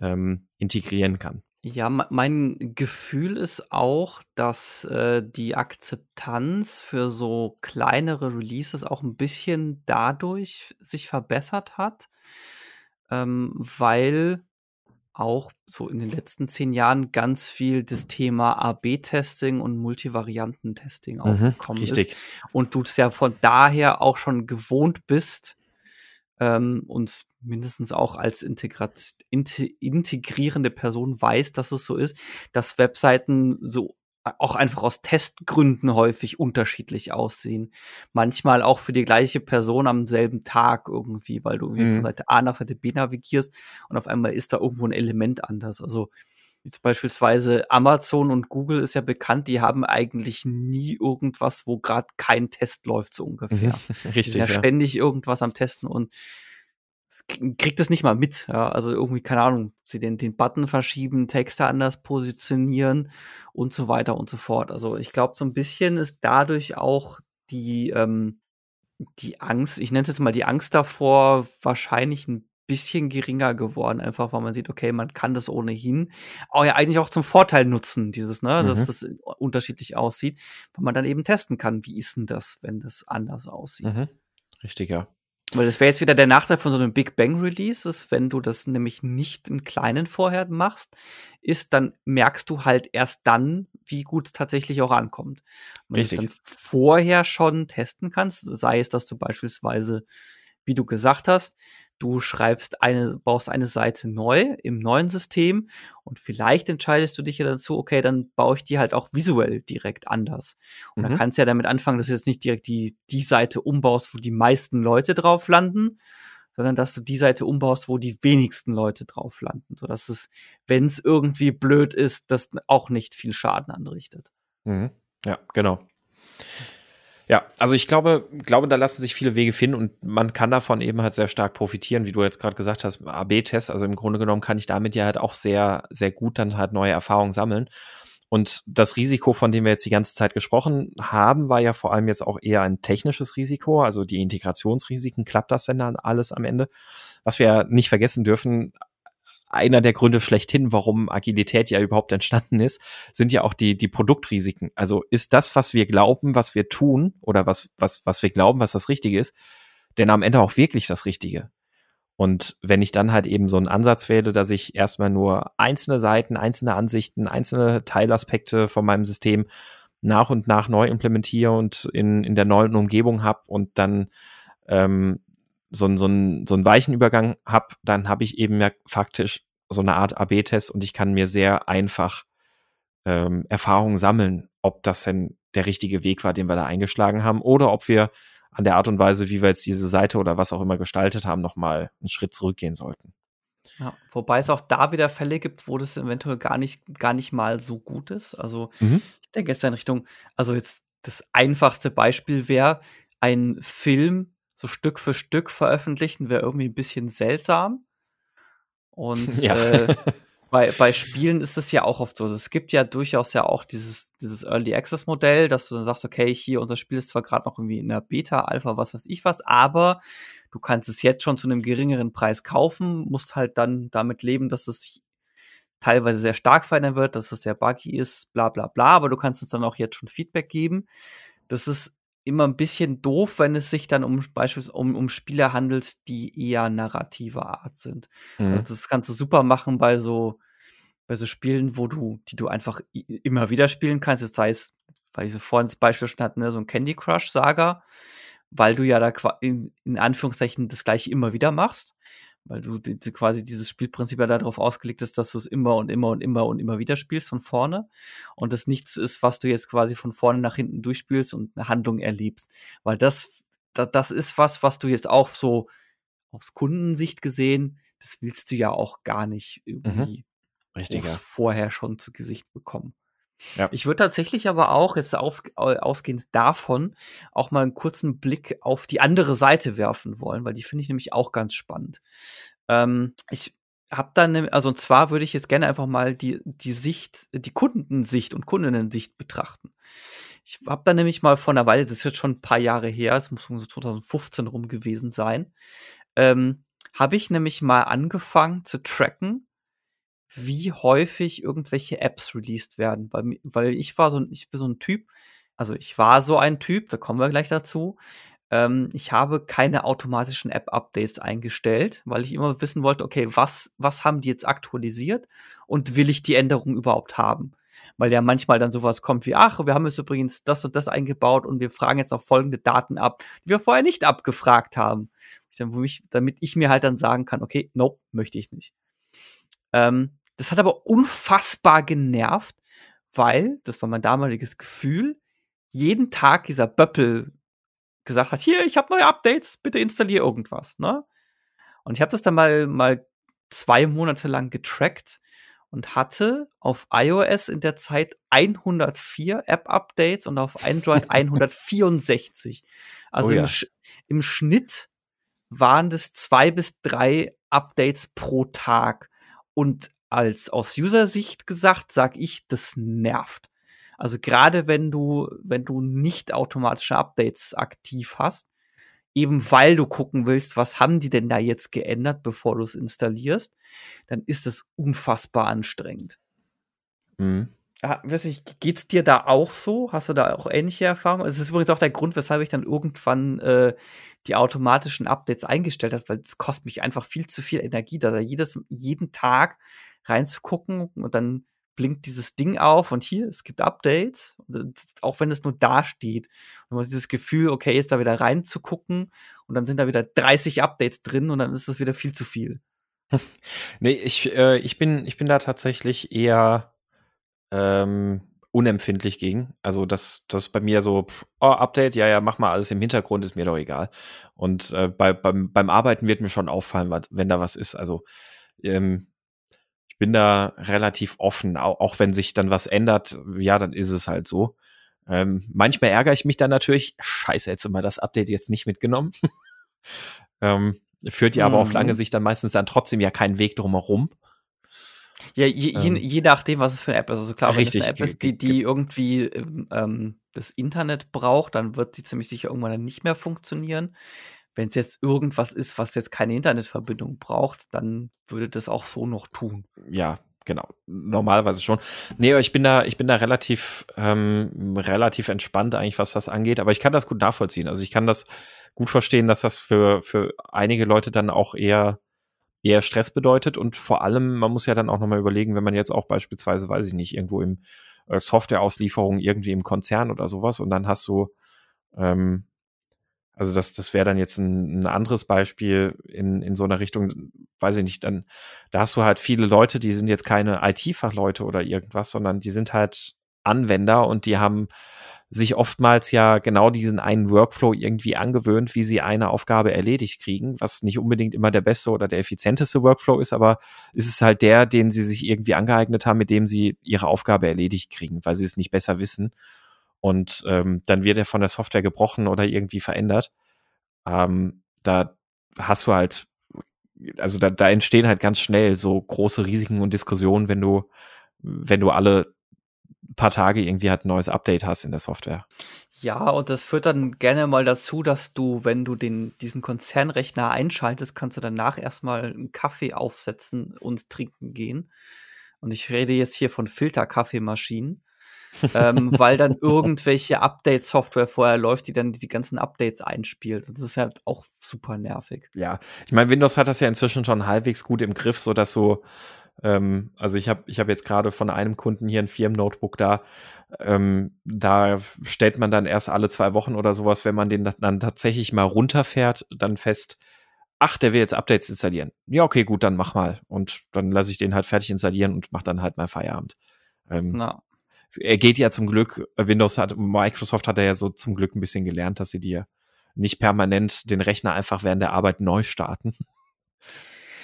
ähm, integrieren kann. Ja, mein Gefühl ist auch, dass äh, die Akzeptanz für so kleinere Releases auch ein bisschen dadurch sich verbessert hat, ähm, weil auch so in den letzten zehn Jahren ganz viel das Thema AB-Testing und Multivariantentesting mhm, aufgekommen richtig. ist. Und du es ja von daher auch schon gewohnt bist ähm, und mindestens auch als Integrat integrierende Person weiß, dass es so ist, dass Webseiten so auch einfach aus Testgründen häufig unterschiedlich aussehen. Manchmal auch für die gleiche Person am selben Tag irgendwie, weil du mhm. von Seite A nach Seite B navigierst und auf einmal ist da irgendwo ein Element anders. Also jetzt beispielsweise Amazon und Google ist ja bekannt, die haben eigentlich nie irgendwas, wo gerade kein Test läuft, so ungefähr. Richtig. Die sind ja, ja ständig irgendwas am Testen und kriegt es nicht mal mit. Ja? Also irgendwie, keine Ahnung, sie den, den Button verschieben, Texte anders positionieren und so weiter und so fort. Also ich glaube, so ein bisschen ist dadurch auch die, ähm, die Angst, ich nenne es jetzt mal die Angst davor, wahrscheinlich ein bisschen geringer geworden, einfach weil man sieht, okay, man kann das ohnehin auch ja eigentlich auch zum Vorteil nutzen, dieses, ne, mhm. dass das unterschiedlich aussieht, weil man dann eben testen kann, wie ist denn das, wenn das anders aussieht. Mhm. Richtig, ja. Weil das wäre jetzt wieder der Nachteil von so einem Big Bang Release, ist, wenn du das nämlich nicht im Kleinen vorher machst, ist, dann merkst du halt erst dann, wie gut es tatsächlich auch ankommt. Wenn du dann vorher schon testen kannst, sei es, dass du beispielsweise, wie du gesagt hast, du schreibst eine, baust eine Seite neu im neuen System und vielleicht entscheidest du dich ja dazu, okay, dann baue ich die halt auch visuell direkt anders. Und mhm. dann kannst du ja damit anfangen, dass du jetzt nicht direkt die, die Seite umbaust, wo die meisten Leute drauf landen, sondern dass du die Seite umbaust, wo die wenigsten Leute drauf landen, sodass es, wenn es irgendwie blöd ist, das auch nicht viel Schaden anrichtet. Mhm. Ja, genau. Ja, also ich glaube, glaube, da lassen sich viele Wege finden und man kann davon eben halt sehr stark profitieren, wie du jetzt gerade gesagt hast, AB-Test. Also im Grunde genommen kann ich damit ja halt auch sehr, sehr gut dann halt neue Erfahrungen sammeln. Und das Risiko, von dem wir jetzt die ganze Zeit gesprochen haben, war ja vor allem jetzt auch eher ein technisches Risiko, also die Integrationsrisiken. Klappt das denn dann alles am Ende? Was wir nicht vergessen dürfen, einer der Gründe schlechthin, warum Agilität ja überhaupt entstanden ist, sind ja auch die, die Produktrisiken. Also ist das, was wir glauben, was wir tun oder was, was, was wir glauben, was das Richtige ist, denn am Ende auch wirklich das Richtige? Und wenn ich dann halt eben so einen Ansatz wähle, dass ich erstmal nur einzelne Seiten, einzelne Ansichten, einzelne Teilaspekte von meinem System nach und nach neu implementiere und in, in der neuen Umgebung habe und dann ähm, so, so, einen, so einen weichen Übergang habe, dann habe ich eben ja faktisch so eine Art AB-Test und ich kann mir sehr einfach ähm, Erfahrungen sammeln, ob das denn der richtige Weg war, den wir da eingeschlagen haben, oder ob wir an der Art und Weise, wie wir jetzt diese Seite oder was auch immer gestaltet haben, nochmal einen Schritt zurückgehen sollten. Ja, wobei es auch da wieder Fälle gibt, wo das eventuell gar nicht, gar nicht mal so gut ist. Also mhm. ich denke jetzt in Richtung, also jetzt das einfachste Beispiel wäre ein Film, so Stück für Stück veröffentlichen, wäre irgendwie ein bisschen seltsam. Und ja. äh, bei, bei Spielen ist es ja auch oft so. Also es gibt ja durchaus ja auch dieses, dieses Early Access Modell, dass du dann sagst, okay, hier, unser Spiel ist zwar gerade noch irgendwie in der Beta, Alpha, was weiß ich was, aber du kannst es jetzt schon zu einem geringeren Preis kaufen, musst halt dann damit leben, dass es teilweise sehr stark verändern wird, dass es sehr buggy ist, bla bla bla, aber du kannst uns dann auch jetzt schon Feedback geben. Das ist immer ein bisschen doof, wenn es sich dann um beispielsweise um, um Spiele handelt, die eher narrativer Art sind. Mhm. Also das kannst du super machen bei so bei so Spielen, wo du, die du einfach immer wieder spielen kannst. Jetzt sei es, weil ich so vorhin das Beispiel schon hatte, ne, so ein Candy Crush Saga, weil du ja da in, in Anführungszeichen das gleiche immer wieder machst weil du die, quasi dieses Spielprinzip ja darauf ausgelegt ist, dass du es immer und immer und immer und immer wieder spielst von vorne und das nichts ist, was du jetzt quasi von vorne nach hinten durchspielst und eine Handlung erlebst, weil das das ist was, was du jetzt auch so aus Kundensicht gesehen, das willst du ja auch gar nicht Mhm. irgendwie Richtig, ja. vorher schon zu Gesicht bekommen. Ja. Ich würde tatsächlich aber auch, jetzt auf, au- ausgehend davon, auch mal einen kurzen Blick auf die andere Seite werfen wollen, weil die finde ich nämlich auch ganz spannend. Ähm, ich habe dann, nem- also und zwar würde ich jetzt gerne einfach mal die, die Sicht, die Kundensicht und Kundinnensicht betrachten. Ich habe dann nämlich mal vor einer Weile, das ist jetzt schon ein paar Jahre her, es muss so 2015 rum gewesen sein, ähm, habe ich nämlich mal angefangen zu tracken, wie häufig irgendwelche Apps released werden. Weil, weil ich war so ein, ich bin so ein Typ, also ich war so ein Typ, da kommen wir gleich dazu. Ähm, ich habe keine automatischen App-Updates eingestellt, weil ich immer wissen wollte, okay, was, was haben die jetzt aktualisiert und will ich die Änderung überhaupt haben? Weil ja manchmal dann sowas kommt wie, ach, wir haben jetzt übrigens das und das eingebaut und wir fragen jetzt noch folgende Daten ab, die wir vorher nicht abgefragt haben. Ich dann, mich, damit ich mir halt dann sagen kann, okay, nope, möchte ich nicht. Ähm, das hat aber unfassbar genervt, weil, das war mein damaliges Gefühl, jeden Tag dieser Böppel gesagt hat, hier, ich habe neue Updates, bitte installier irgendwas, ne? Und ich habe das dann mal, mal zwei Monate lang getrackt und hatte auf iOS in der Zeit 104 App-Updates und auf Android 164. Also Oh ja. im, Sch im Schnitt waren das zwei bis drei Updates pro Tag. Und als aus User-Sicht gesagt, sag ich, das nervt. Also gerade wenn du, wenn du nicht automatische Updates aktiv hast, eben weil du gucken willst, was haben die denn da jetzt geändert, bevor du es installierst, dann ist es unfassbar anstrengend. Mhm. Ah, weiß nicht, geht's dir da auch so? Hast du da auch ähnliche Erfahrungen? Es ist übrigens auch der Grund, weshalb ich dann irgendwann äh, die automatischen Updates eingestellt habe, weil es kostet mich einfach viel zu viel Energie, da jedes, jeden Tag reinzugucken und dann blinkt dieses Ding auf und hier, es gibt Updates, das- auch wenn es nur da steht. Und man dieses Gefühl, okay, jetzt da wieder reinzugucken und dann sind da wieder 30 Updates drin und dann ist es wieder viel zu viel. Nee, ich, äh, ich, bin, ich bin da tatsächlich eher ähm, unempfindlich gegen. Also das, das ist bei mir so, oh, Update, ja, ja, mach mal alles im Hintergrund, ist mir doch egal. Und äh, bei, beim, beim Arbeiten wird mir schon auffallen, wenn da was ist. Also ähm, ich bin da relativ offen, auch, auch wenn sich dann was ändert, ja, dann ist es halt so. Ähm, manchmal ärgere ich mich dann natürlich, scheiße, hätte mal das Update jetzt nicht mitgenommen. ähm, führt ja aber auf Mhm. lange Sicht dann meistens dann trotzdem ja keinen Weg drumherum. Ja, je, je, Ähm. je nachdem, was es für eine App ist. Also klar, wenn Richtig, es eine App ist, die, die irgendwie ähm, ähm, das Internet braucht, dann wird sie ziemlich sicher irgendwann dann nicht mehr funktionieren. Wenn es jetzt irgendwas ist, was jetzt keine Internetverbindung braucht, dann würde das auch so noch tun. Ja, genau. Normalerweise schon. Nee, aber ich bin da, ich bin da relativ, ähm, relativ entspannt eigentlich, was das angeht. Aber ich kann das gut nachvollziehen. Also ich kann das gut verstehen, dass das für, für einige Leute dann auch eher, eher Stress bedeutet. Und vor allem, man muss ja dann auch nochmal überlegen, wenn man jetzt auch beispielsweise, weiß ich nicht, irgendwo im äh, Softwareauslieferung irgendwie im Konzern oder sowas und dann hast du, ähm, also das, das wäre dann jetzt ein, ein anderes Beispiel in, in so einer Richtung, weiß ich nicht, dann, da hast du halt viele Leute, die sind jetzt keine IT-Fachleute oder irgendwas, sondern die sind halt Anwender und die haben sich oftmals ja genau diesen einen Workflow irgendwie angewöhnt, wie sie eine Aufgabe erledigt kriegen, was nicht unbedingt immer der beste oder der effizienteste Workflow ist, aber es ist halt der, den sie sich irgendwie angeeignet haben, mit dem sie ihre Aufgabe erledigt kriegen, weil sie es nicht besser wissen. Und ähm, dann wird er von der Software gebrochen oder irgendwie verändert. Ähm, da hast du halt, also da, da entstehen halt ganz schnell so große Risiken und Diskussionen, wenn du, wenn du alle paar Tage irgendwie halt ein neues Update hast in der Software. Ja, und das führt dann gerne mal dazu, dass du, wenn du den, diesen Konzernrechner einschaltest, kannst du danach erstmal einen Kaffee aufsetzen und trinken gehen. Und ich rede jetzt hier von Filterkaffeemaschinen, ähm, weil dann irgendwelche Update-Software vorher läuft, die dann die ganzen Updates einspielt. Und das ist halt auch super nervig. Ja, ich meine, Windows hat das ja inzwischen schon halbwegs gut im Griff, so dass so, ähm, also ich habe ich hab jetzt gerade von einem Kunden hier ein Firmen-Notebook da, ähm, da stellt man dann erst alle zwei Wochen oder sowas, wenn man den dann tatsächlich mal runterfährt, dann fest, ach, der will jetzt Updates installieren. Ja, okay, gut, dann mach mal. Und dann lasse ich den halt fertig installieren und mach dann halt mal Feierabend. Ähm, Na, er geht ja zum Glück, Windows hat, Microsoft hat er ja so zum Glück ein bisschen gelernt, dass sie dir nicht permanent den Rechner einfach während der Arbeit neu starten.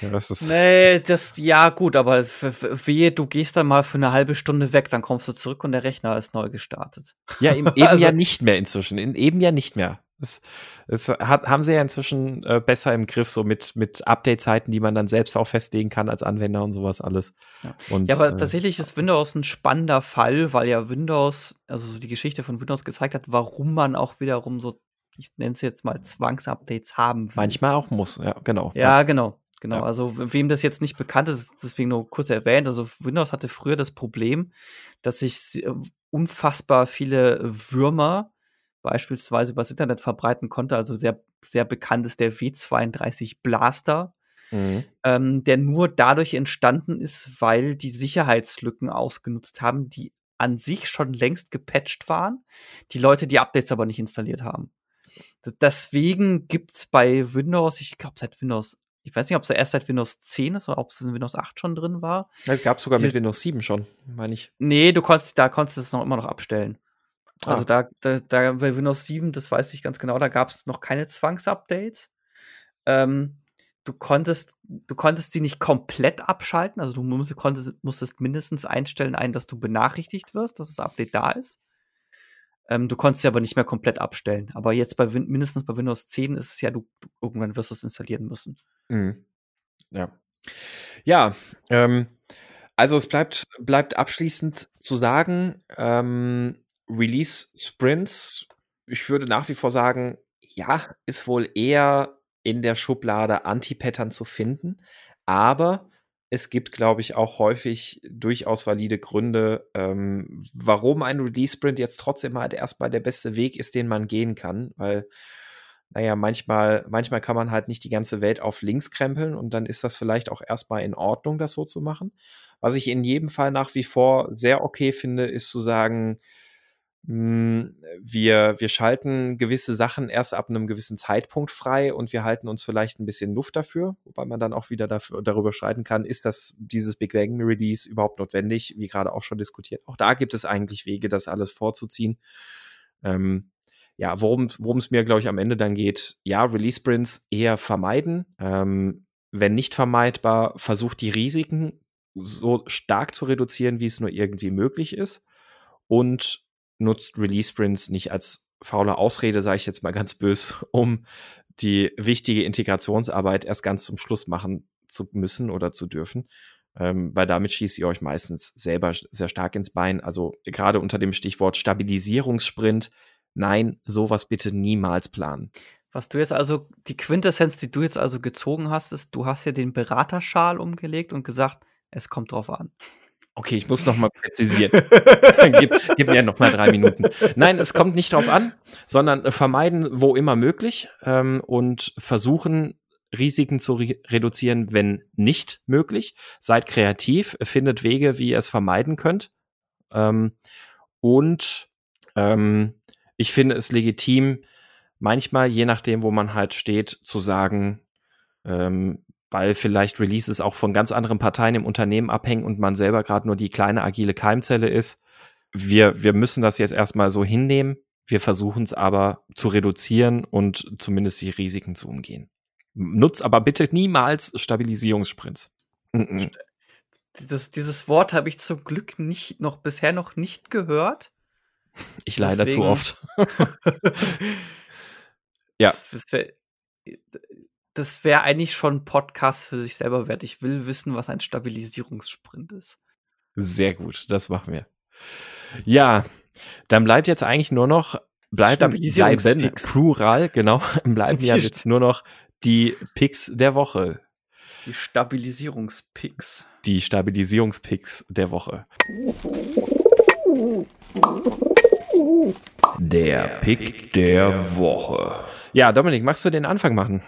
Ja, das ist nee, das, ja, gut, aber wehe, du gehst dann mal für eine halbe Stunde weg, dann kommst du zurück und der Rechner ist neu gestartet. Ja, eben, eben also, ja nicht mehr inzwischen. In, eben ja nicht mehr. Das, das hat, haben sie ja inzwischen äh, besser im Griff, so mit, mit Update-Zeiten, die man dann selbst auch festlegen kann als Anwender und sowas alles. Ja, und, ja aber äh, tatsächlich ist Windows ein spannender Fall, weil ja Windows, also so die Geschichte von Windows gezeigt hat, warum man auch wiederum so, ich nenne es jetzt mal Zwangsupdates haben will. Manchmal auch muss, ja, genau. Ja, ja. genau. Genau, ja. also wem das jetzt nicht bekannt ist, deswegen nur kurz erwähnt. Also Windows hatte früher das Problem, dass sich äh, unfassbar viele Würmer beispielsweise übers Internet verbreiten konnte. Also sehr, sehr bekannt ist der W32 Blaster, mhm. ähm, der nur dadurch entstanden ist, weil die Sicherheitslücken ausgenutzt haben, die an sich schon längst gepatcht waren, die Leute die Updates aber nicht installiert haben. Deswegen gibt es bei Windows, ich glaube seit Windows, ich weiß nicht, ob es erst seit Windows 10 ist oder ob es in Windows 8 schon drin war. Es gab sogar mit Windows 7 schon, meine ich. Nee, du konntest, da konntest du es noch immer noch abstellen. Also ah. da, da, da bei Windows 7, das weiß ich ganz genau, da gab es noch keine Zwangsupdates. Ähm, du konntest, du konntest sie nicht komplett abschalten, also du musst, konntest, musstest mindestens einstellen, ein, dass du benachrichtigt wirst, dass das Update da ist. Ähm, du konntest sie aber nicht mehr komplett abstellen. Aber jetzt bei mindestens bei Windows 10 ist es ja, du, du irgendwann wirst du es installieren müssen. Mhm. Ja. Ja, ähm, also es bleibt, bleibt abschließend zu sagen, ähm, Release Sprints, ich würde nach wie vor sagen, ja, ist wohl eher in der Schublade Anti-Pattern zu finden, aber es gibt, glaube ich, auch häufig durchaus valide Gründe, ähm, warum ein Release-Sprint jetzt trotzdem halt erstmal der beste Weg ist, den man gehen kann, weil naja, manchmal, manchmal kann man halt nicht die ganze Welt auf links krempeln und dann ist das vielleicht auch erstmal in Ordnung, das so zu machen. Was ich in jedem Fall nach wie vor sehr okay finde, ist zu sagen, wir, wir schalten gewisse Sachen erst ab einem gewissen Zeitpunkt frei und wir halten uns vielleicht ein bisschen Luft dafür, wobei man dann auch wieder dafür, darüber streiten kann, ist das dieses Big Bang Release überhaupt notwendig, wie gerade auch schon diskutiert. Auch da gibt es eigentlich Wege, das alles vorzuziehen. Ähm, ja, worum worum es mir, glaube ich, am Ende dann geht, ja, Release Sprints eher vermeiden. Ähm, wenn nicht vermeidbar, versucht die Risiken so stark zu reduzieren, wie es nur irgendwie möglich ist. Und nutzt Release Sprints nicht als faule Ausrede, sage ich jetzt mal ganz bös, um die wichtige Integrationsarbeit erst ganz zum Schluss machen zu müssen oder zu dürfen. Ähm, weil damit schießt ihr euch meistens selber sehr stark ins Bein. Also gerade unter dem Stichwort Stabilisierungssprint, nein, sowas bitte niemals planen. Was du jetzt also, die Quintessenz, die du jetzt also gezogen hast, ist, du hast ja den Beraterschal umgelegt und gesagt, es kommt drauf an. Okay, ich muss noch mal präzisieren. gib, gib, mir noch mal drei Minuten. Nein, es kommt nicht drauf an, sondern vermeiden, wo immer möglich ähm, und versuchen, Risiken zu re reduzieren, wenn nicht möglich. Seid kreativ, findet Wege, wie ihr es vermeiden könnt. Ähm, und ähm, ich finde es legitim, manchmal, je nachdem, wo man halt steht, zu sagen, ähm, weil vielleicht Releases auch von ganz anderen Parteien im Unternehmen abhängen und man selber gerade nur die kleine agile Keimzelle ist. Wir, wir müssen das jetzt erstmal so hinnehmen. Wir versuchen es aber zu reduzieren und zumindest die Risiken zu umgehen. Nutz aber bitte niemals Stabilisierungssprints. Das, dieses Wort habe ich zum Glück nicht noch bisher noch nicht gehört. Ich leider Deswegen, zu oft. ja. Das, das wär, das wäre eigentlich schon ein Podcast für sich selber wert. Ich will wissen, was ein Stabilisierungssprint ist. Sehr gut, das machen wir. Ja, dann bleibt jetzt eigentlich nur noch bleiben, bleiben plural, genau, bleiben ja jetzt nur noch die Picks der Woche. Die Stabilisierungspicks. Die Stabilisierungspicks der Woche. Der Pick der Woche. Ja, Dominik, magst du den Anfang machen?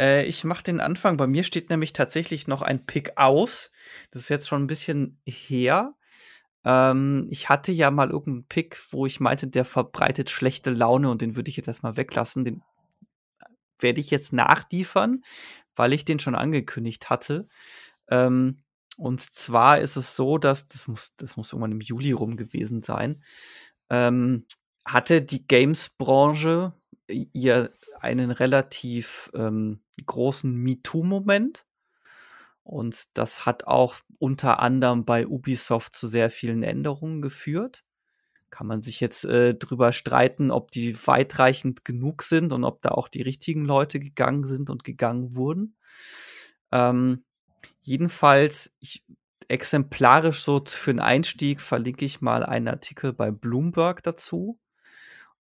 Äh, ich mache den Anfang. Bei mir steht nämlich tatsächlich noch ein Pick aus. Das ist jetzt schon ein bisschen her. Ähm, ich hatte ja mal irgendeinen Pick, wo ich meinte, der verbreitet schlechte Laune und den würde ich jetzt erstmal weglassen. Den werde ich jetzt nachliefern, weil ich den schon angekündigt hatte. Ähm, und zwar ist es so, dass das muss, das muss irgendwann im Juli rum gewesen sein. Ähm, hatte die Games-Branche ihr einen relativ ähm, großen MeToo-Moment. Und das hat auch unter anderem bei Ubisoft zu sehr vielen Änderungen geführt. Kann man sich jetzt äh, drüber streiten, ob die weitreichend genug sind und ob da auch die richtigen Leute gegangen sind und gegangen wurden. Ähm, jedenfalls, ich, exemplarisch so für einen Einstieg verlinke ich mal einen Artikel bei Bloomberg dazu.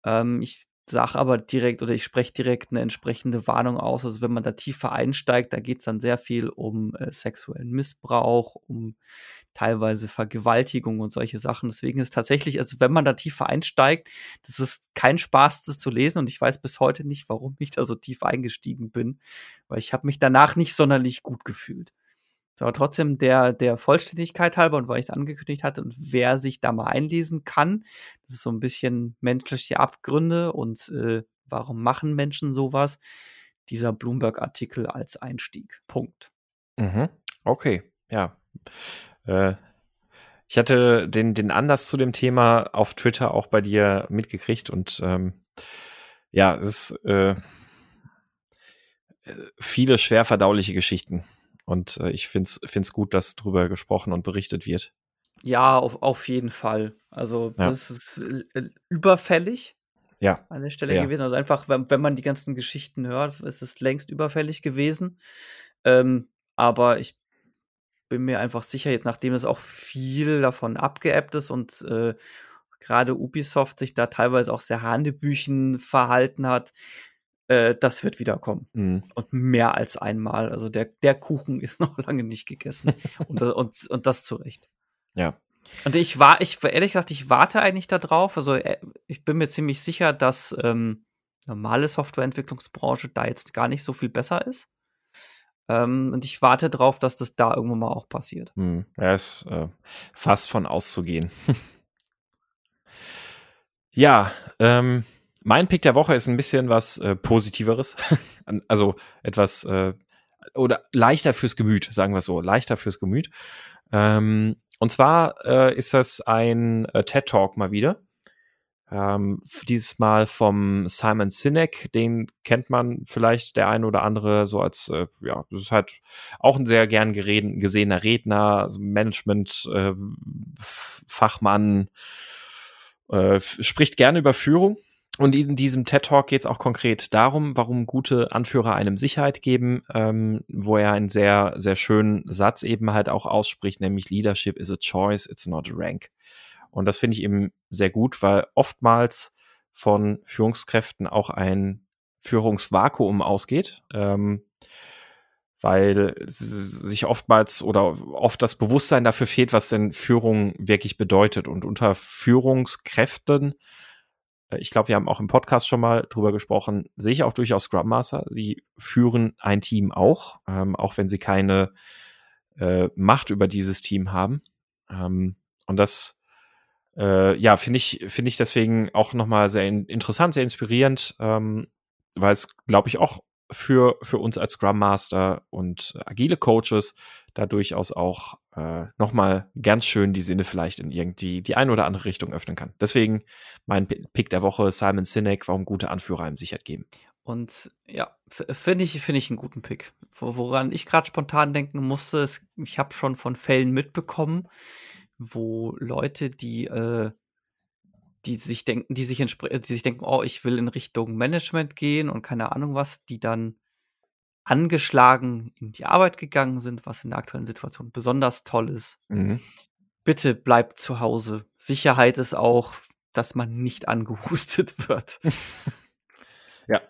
Ähm, ich sage aber direkt oder ich spreche direkt eine entsprechende Warnung aus. Also wenn man da tiefer einsteigt, da geht es dann sehr viel um äh, sexuellen Missbrauch, um teilweise Vergewaltigung und solche Sachen. Deswegen ist tatsächlich, also wenn man da tiefer einsteigt, das ist kein Spaß, das zu lesen und ich weiß bis heute nicht, warum ich da so tief eingestiegen bin, weil ich habe mich danach nicht sonderlich gut gefühlt. Aber trotzdem der, der Vollständigkeit halber und weil ich es angekündigt hatte und wer sich da mal einlesen kann, das ist so ein bisschen menschliche Abgründe und äh, warum machen Menschen sowas, dieser Bloomberg-Artikel als Einstieg. Punkt. Mhm. Okay, ja. Äh, ich hatte den, den Anlass zu dem Thema auf Twitter auch bei dir mitgekriegt und ähm, ja, es ist äh, äh viele schwer verdauliche Geschichten und äh, ich finde es gut, dass drüber gesprochen und berichtet wird. Ja, auf, auf jeden Fall. Also, ja. das ist äh, überfällig. Ja. An der Stelle sehr. gewesen. Also einfach, wenn, wenn man die ganzen Geschichten hört, ist es längst überfällig gewesen. Ähm, aber ich bin mir einfach sicher, jetzt nachdem es auch viel davon abgeebbt ist und äh, gerade Ubisoft sich da teilweise auch sehr Hanebüchen verhalten hat, äh, das wird wiederkommen. Mhm. Und mehr als einmal. Also der, der Kuchen ist noch lange nicht gegessen. und, das, und, und das zu Recht. Ja. Und ich war, ich ehrlich gesagt, ich warte eigentlich darauf. Also äh, ich bin mir ziemlich sicher, dass ähm, normale Softwareentwicklungsbranche da jetzt gar nicht so viel besser ist. Ähm, und ich warte darauf, dass das da irgendwann mal auch passiert. Hm. Ja, ist äh, fast von auszugehen. ja, ähm, mein Pick der Woche ist ein bisschen was äh, Positiveres. also etwas äh, oder leichter fürs Gemüt, sagen wir so. Leichter fürs Gemüt. Ähm, und zwar äh, ist das ein äh, TED Talk mal wieder. Ähm, dieses Mal vom Simon Sinek, den kennt man vielleicht der eine oder andere so als, äh, ja, das ist halt auch ein sehr gern gereden, gesehener Redner, also Management-Fachmann, äh, äh, spricht gerne über Führung und in diesem TED Talk geht es auch konkret darum, warum gute Anführer einem Sicherheit geben, ähm, wo er einen sehr, sehr schönen Satz eben halt auch ausspricht, nämlich Leadership is a choice, it's not a rank. Und das finde ich eben sehr gut, weil oftmals von Führungskräften auch ein Führungsvakuum ausgeht, ähm, weil sich oftmals oder oft das Bewusstsein dafür fehlt, was denn Führung wirklich bedeutet. Und unter Führungskräften ich glaube, wir haben auch im Podcast schon mal drüber gesprochen, sehe ich auch durchaus Scrum Master. Sie führen ein Team auch, ähm, auch wenn sie keine äh, Macht über dieses Team haben. Ähm, und das, äh, ja, finde ich, finde ich deswegen auch nochmal sehr in interessant, sehr inspirierend, ähm, weil es, glaube ich, auch für, für uns als Scrum Master und agile Coaches da durchaus auch äh, nochmal ganz schön die Sinne vielleicht in irgendwie die eine oder andere Richtung öffnen kann. Deswegen mein Pick der Woche, Simon Sinek, warum gute Anführer einem Sicherheit geben. Und ja, finde ich, finde ich einen guten Pick. Woran ich gerade spontan denken musste, ist, ich habe schon von Fällen mitbekommen, wo Leute, die, äh, die sich denken, die sich, die sich denken, oh, ich will in Richtung Management gehen und keine Ahnung was, die dann angeschlagen in die Arbeit gegangen sind, was in der aktuellen Situation besonders toll ist. Mhm. Bitte bleibt zu Hause. Sicherheit ist auch, dass man nicht angehustet wird. ja.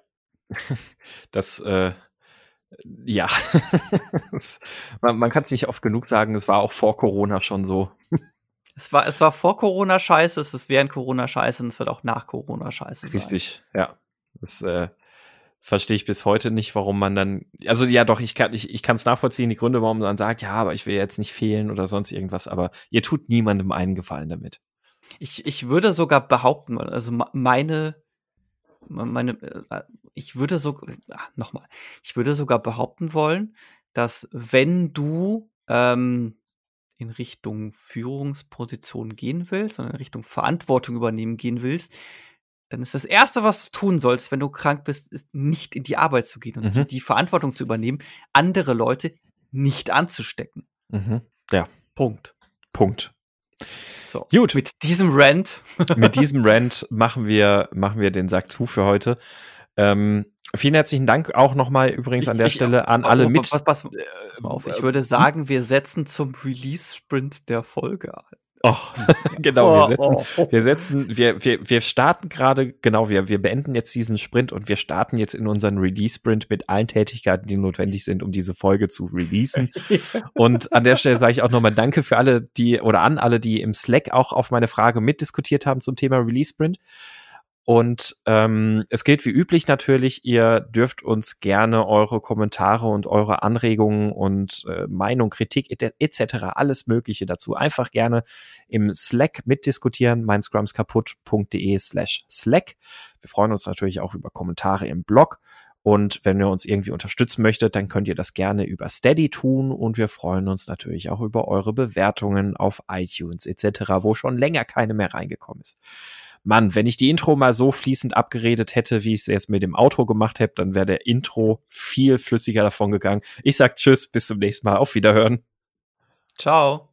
Das, äh, ja. man, man kann es nicht oft genug sagen, es war auch vor Corona schon so. Es war, es war vor Corona scheiße, es ist während Corona scheiße und es wird auch nach Corona scheiße sein. Richtig, ja. Das, äh, verstehe ich bis heute nicht, warum man dann, also ja doch, ich kann ich, ich es nachvollziehen, die Gründe, warum man sagt, ja, aber ich will jetzt nicht fehlen oder sonst irgendwas, aber ihr tut niemandem einen Gefallen damit. Ich, ich würde sogar behaupten, also meine, meine, äh, ich würde so, nochmal, ich würde sogar behaupten wollen, dass wenn du ähm, in Richtung Führungsposition gehen willst, sondern in Richtung Verantwortung übernehmen gehen willst, dann ist das Erste, was du tun sollst, wenn du krank bist, ist nicht in die Arbeit zu gehen und mhm. die, Verantwortung zu übernehmen, andere Leute nicht anzustecken. Mhm. Ja. Punkt. Punkt. So, Gut. Mit diesem Rant. mit diesem Rant machen wir, machen wir den Sack zu für heute. Ähm, vielen herzlichen Dank auch nochmal übrigens an der ich, Stelle an alle mit. Pass, pass, pass auf. Ich würde sagen, wir setzen zum Release-Sprint der Folge an. Oh, genau, wir setzen, wir setzen, wir, wir, wir starten gerade, genau, wir, wir beenden jetzt diesen Sprint und wir starten jetzt in unseren Release-Sprint mit allen Tätigkeiten, die notwendig sind, um diese Folge zu releasen. und an der Stelle sage ich auch nochmal Danke für alle, die, oder an alle, die im Slack auch auf meine Frage mitdiskutiert haben zum Thema Release-Sprint. Und ähm, es gilt wie üblich natürlich, ihr dürft uns gerne eure Kommentare und eure Anregungen und äh, Meinung, Kritik etc. Et alles Mögliche dazu einfach gerne im Slack mitdiskutieren, meinscrumskaputt.de slash Slack. Wir freuen uns natürlich auch über Kommentare im Blog. Und wenn ihr uns irgendwie unterstützen möchtet, dann könnt ihr das gerne über Steady tun. Und wir freuen uns natürlich auch über eure Bewertungen auf iTunes etc., wo schon länger keine mehr reingekommen ist. Mann, wenn ich die Intro mal so fließend abgeredet hätte, wie ich es jetzt mit dem Outro gemacht habe, dann wäre der Intro viel flüssiger davon gegangen. Ich sag Tschüss, bis zum nächsten Mal. Auf Wiederhören. Ciao.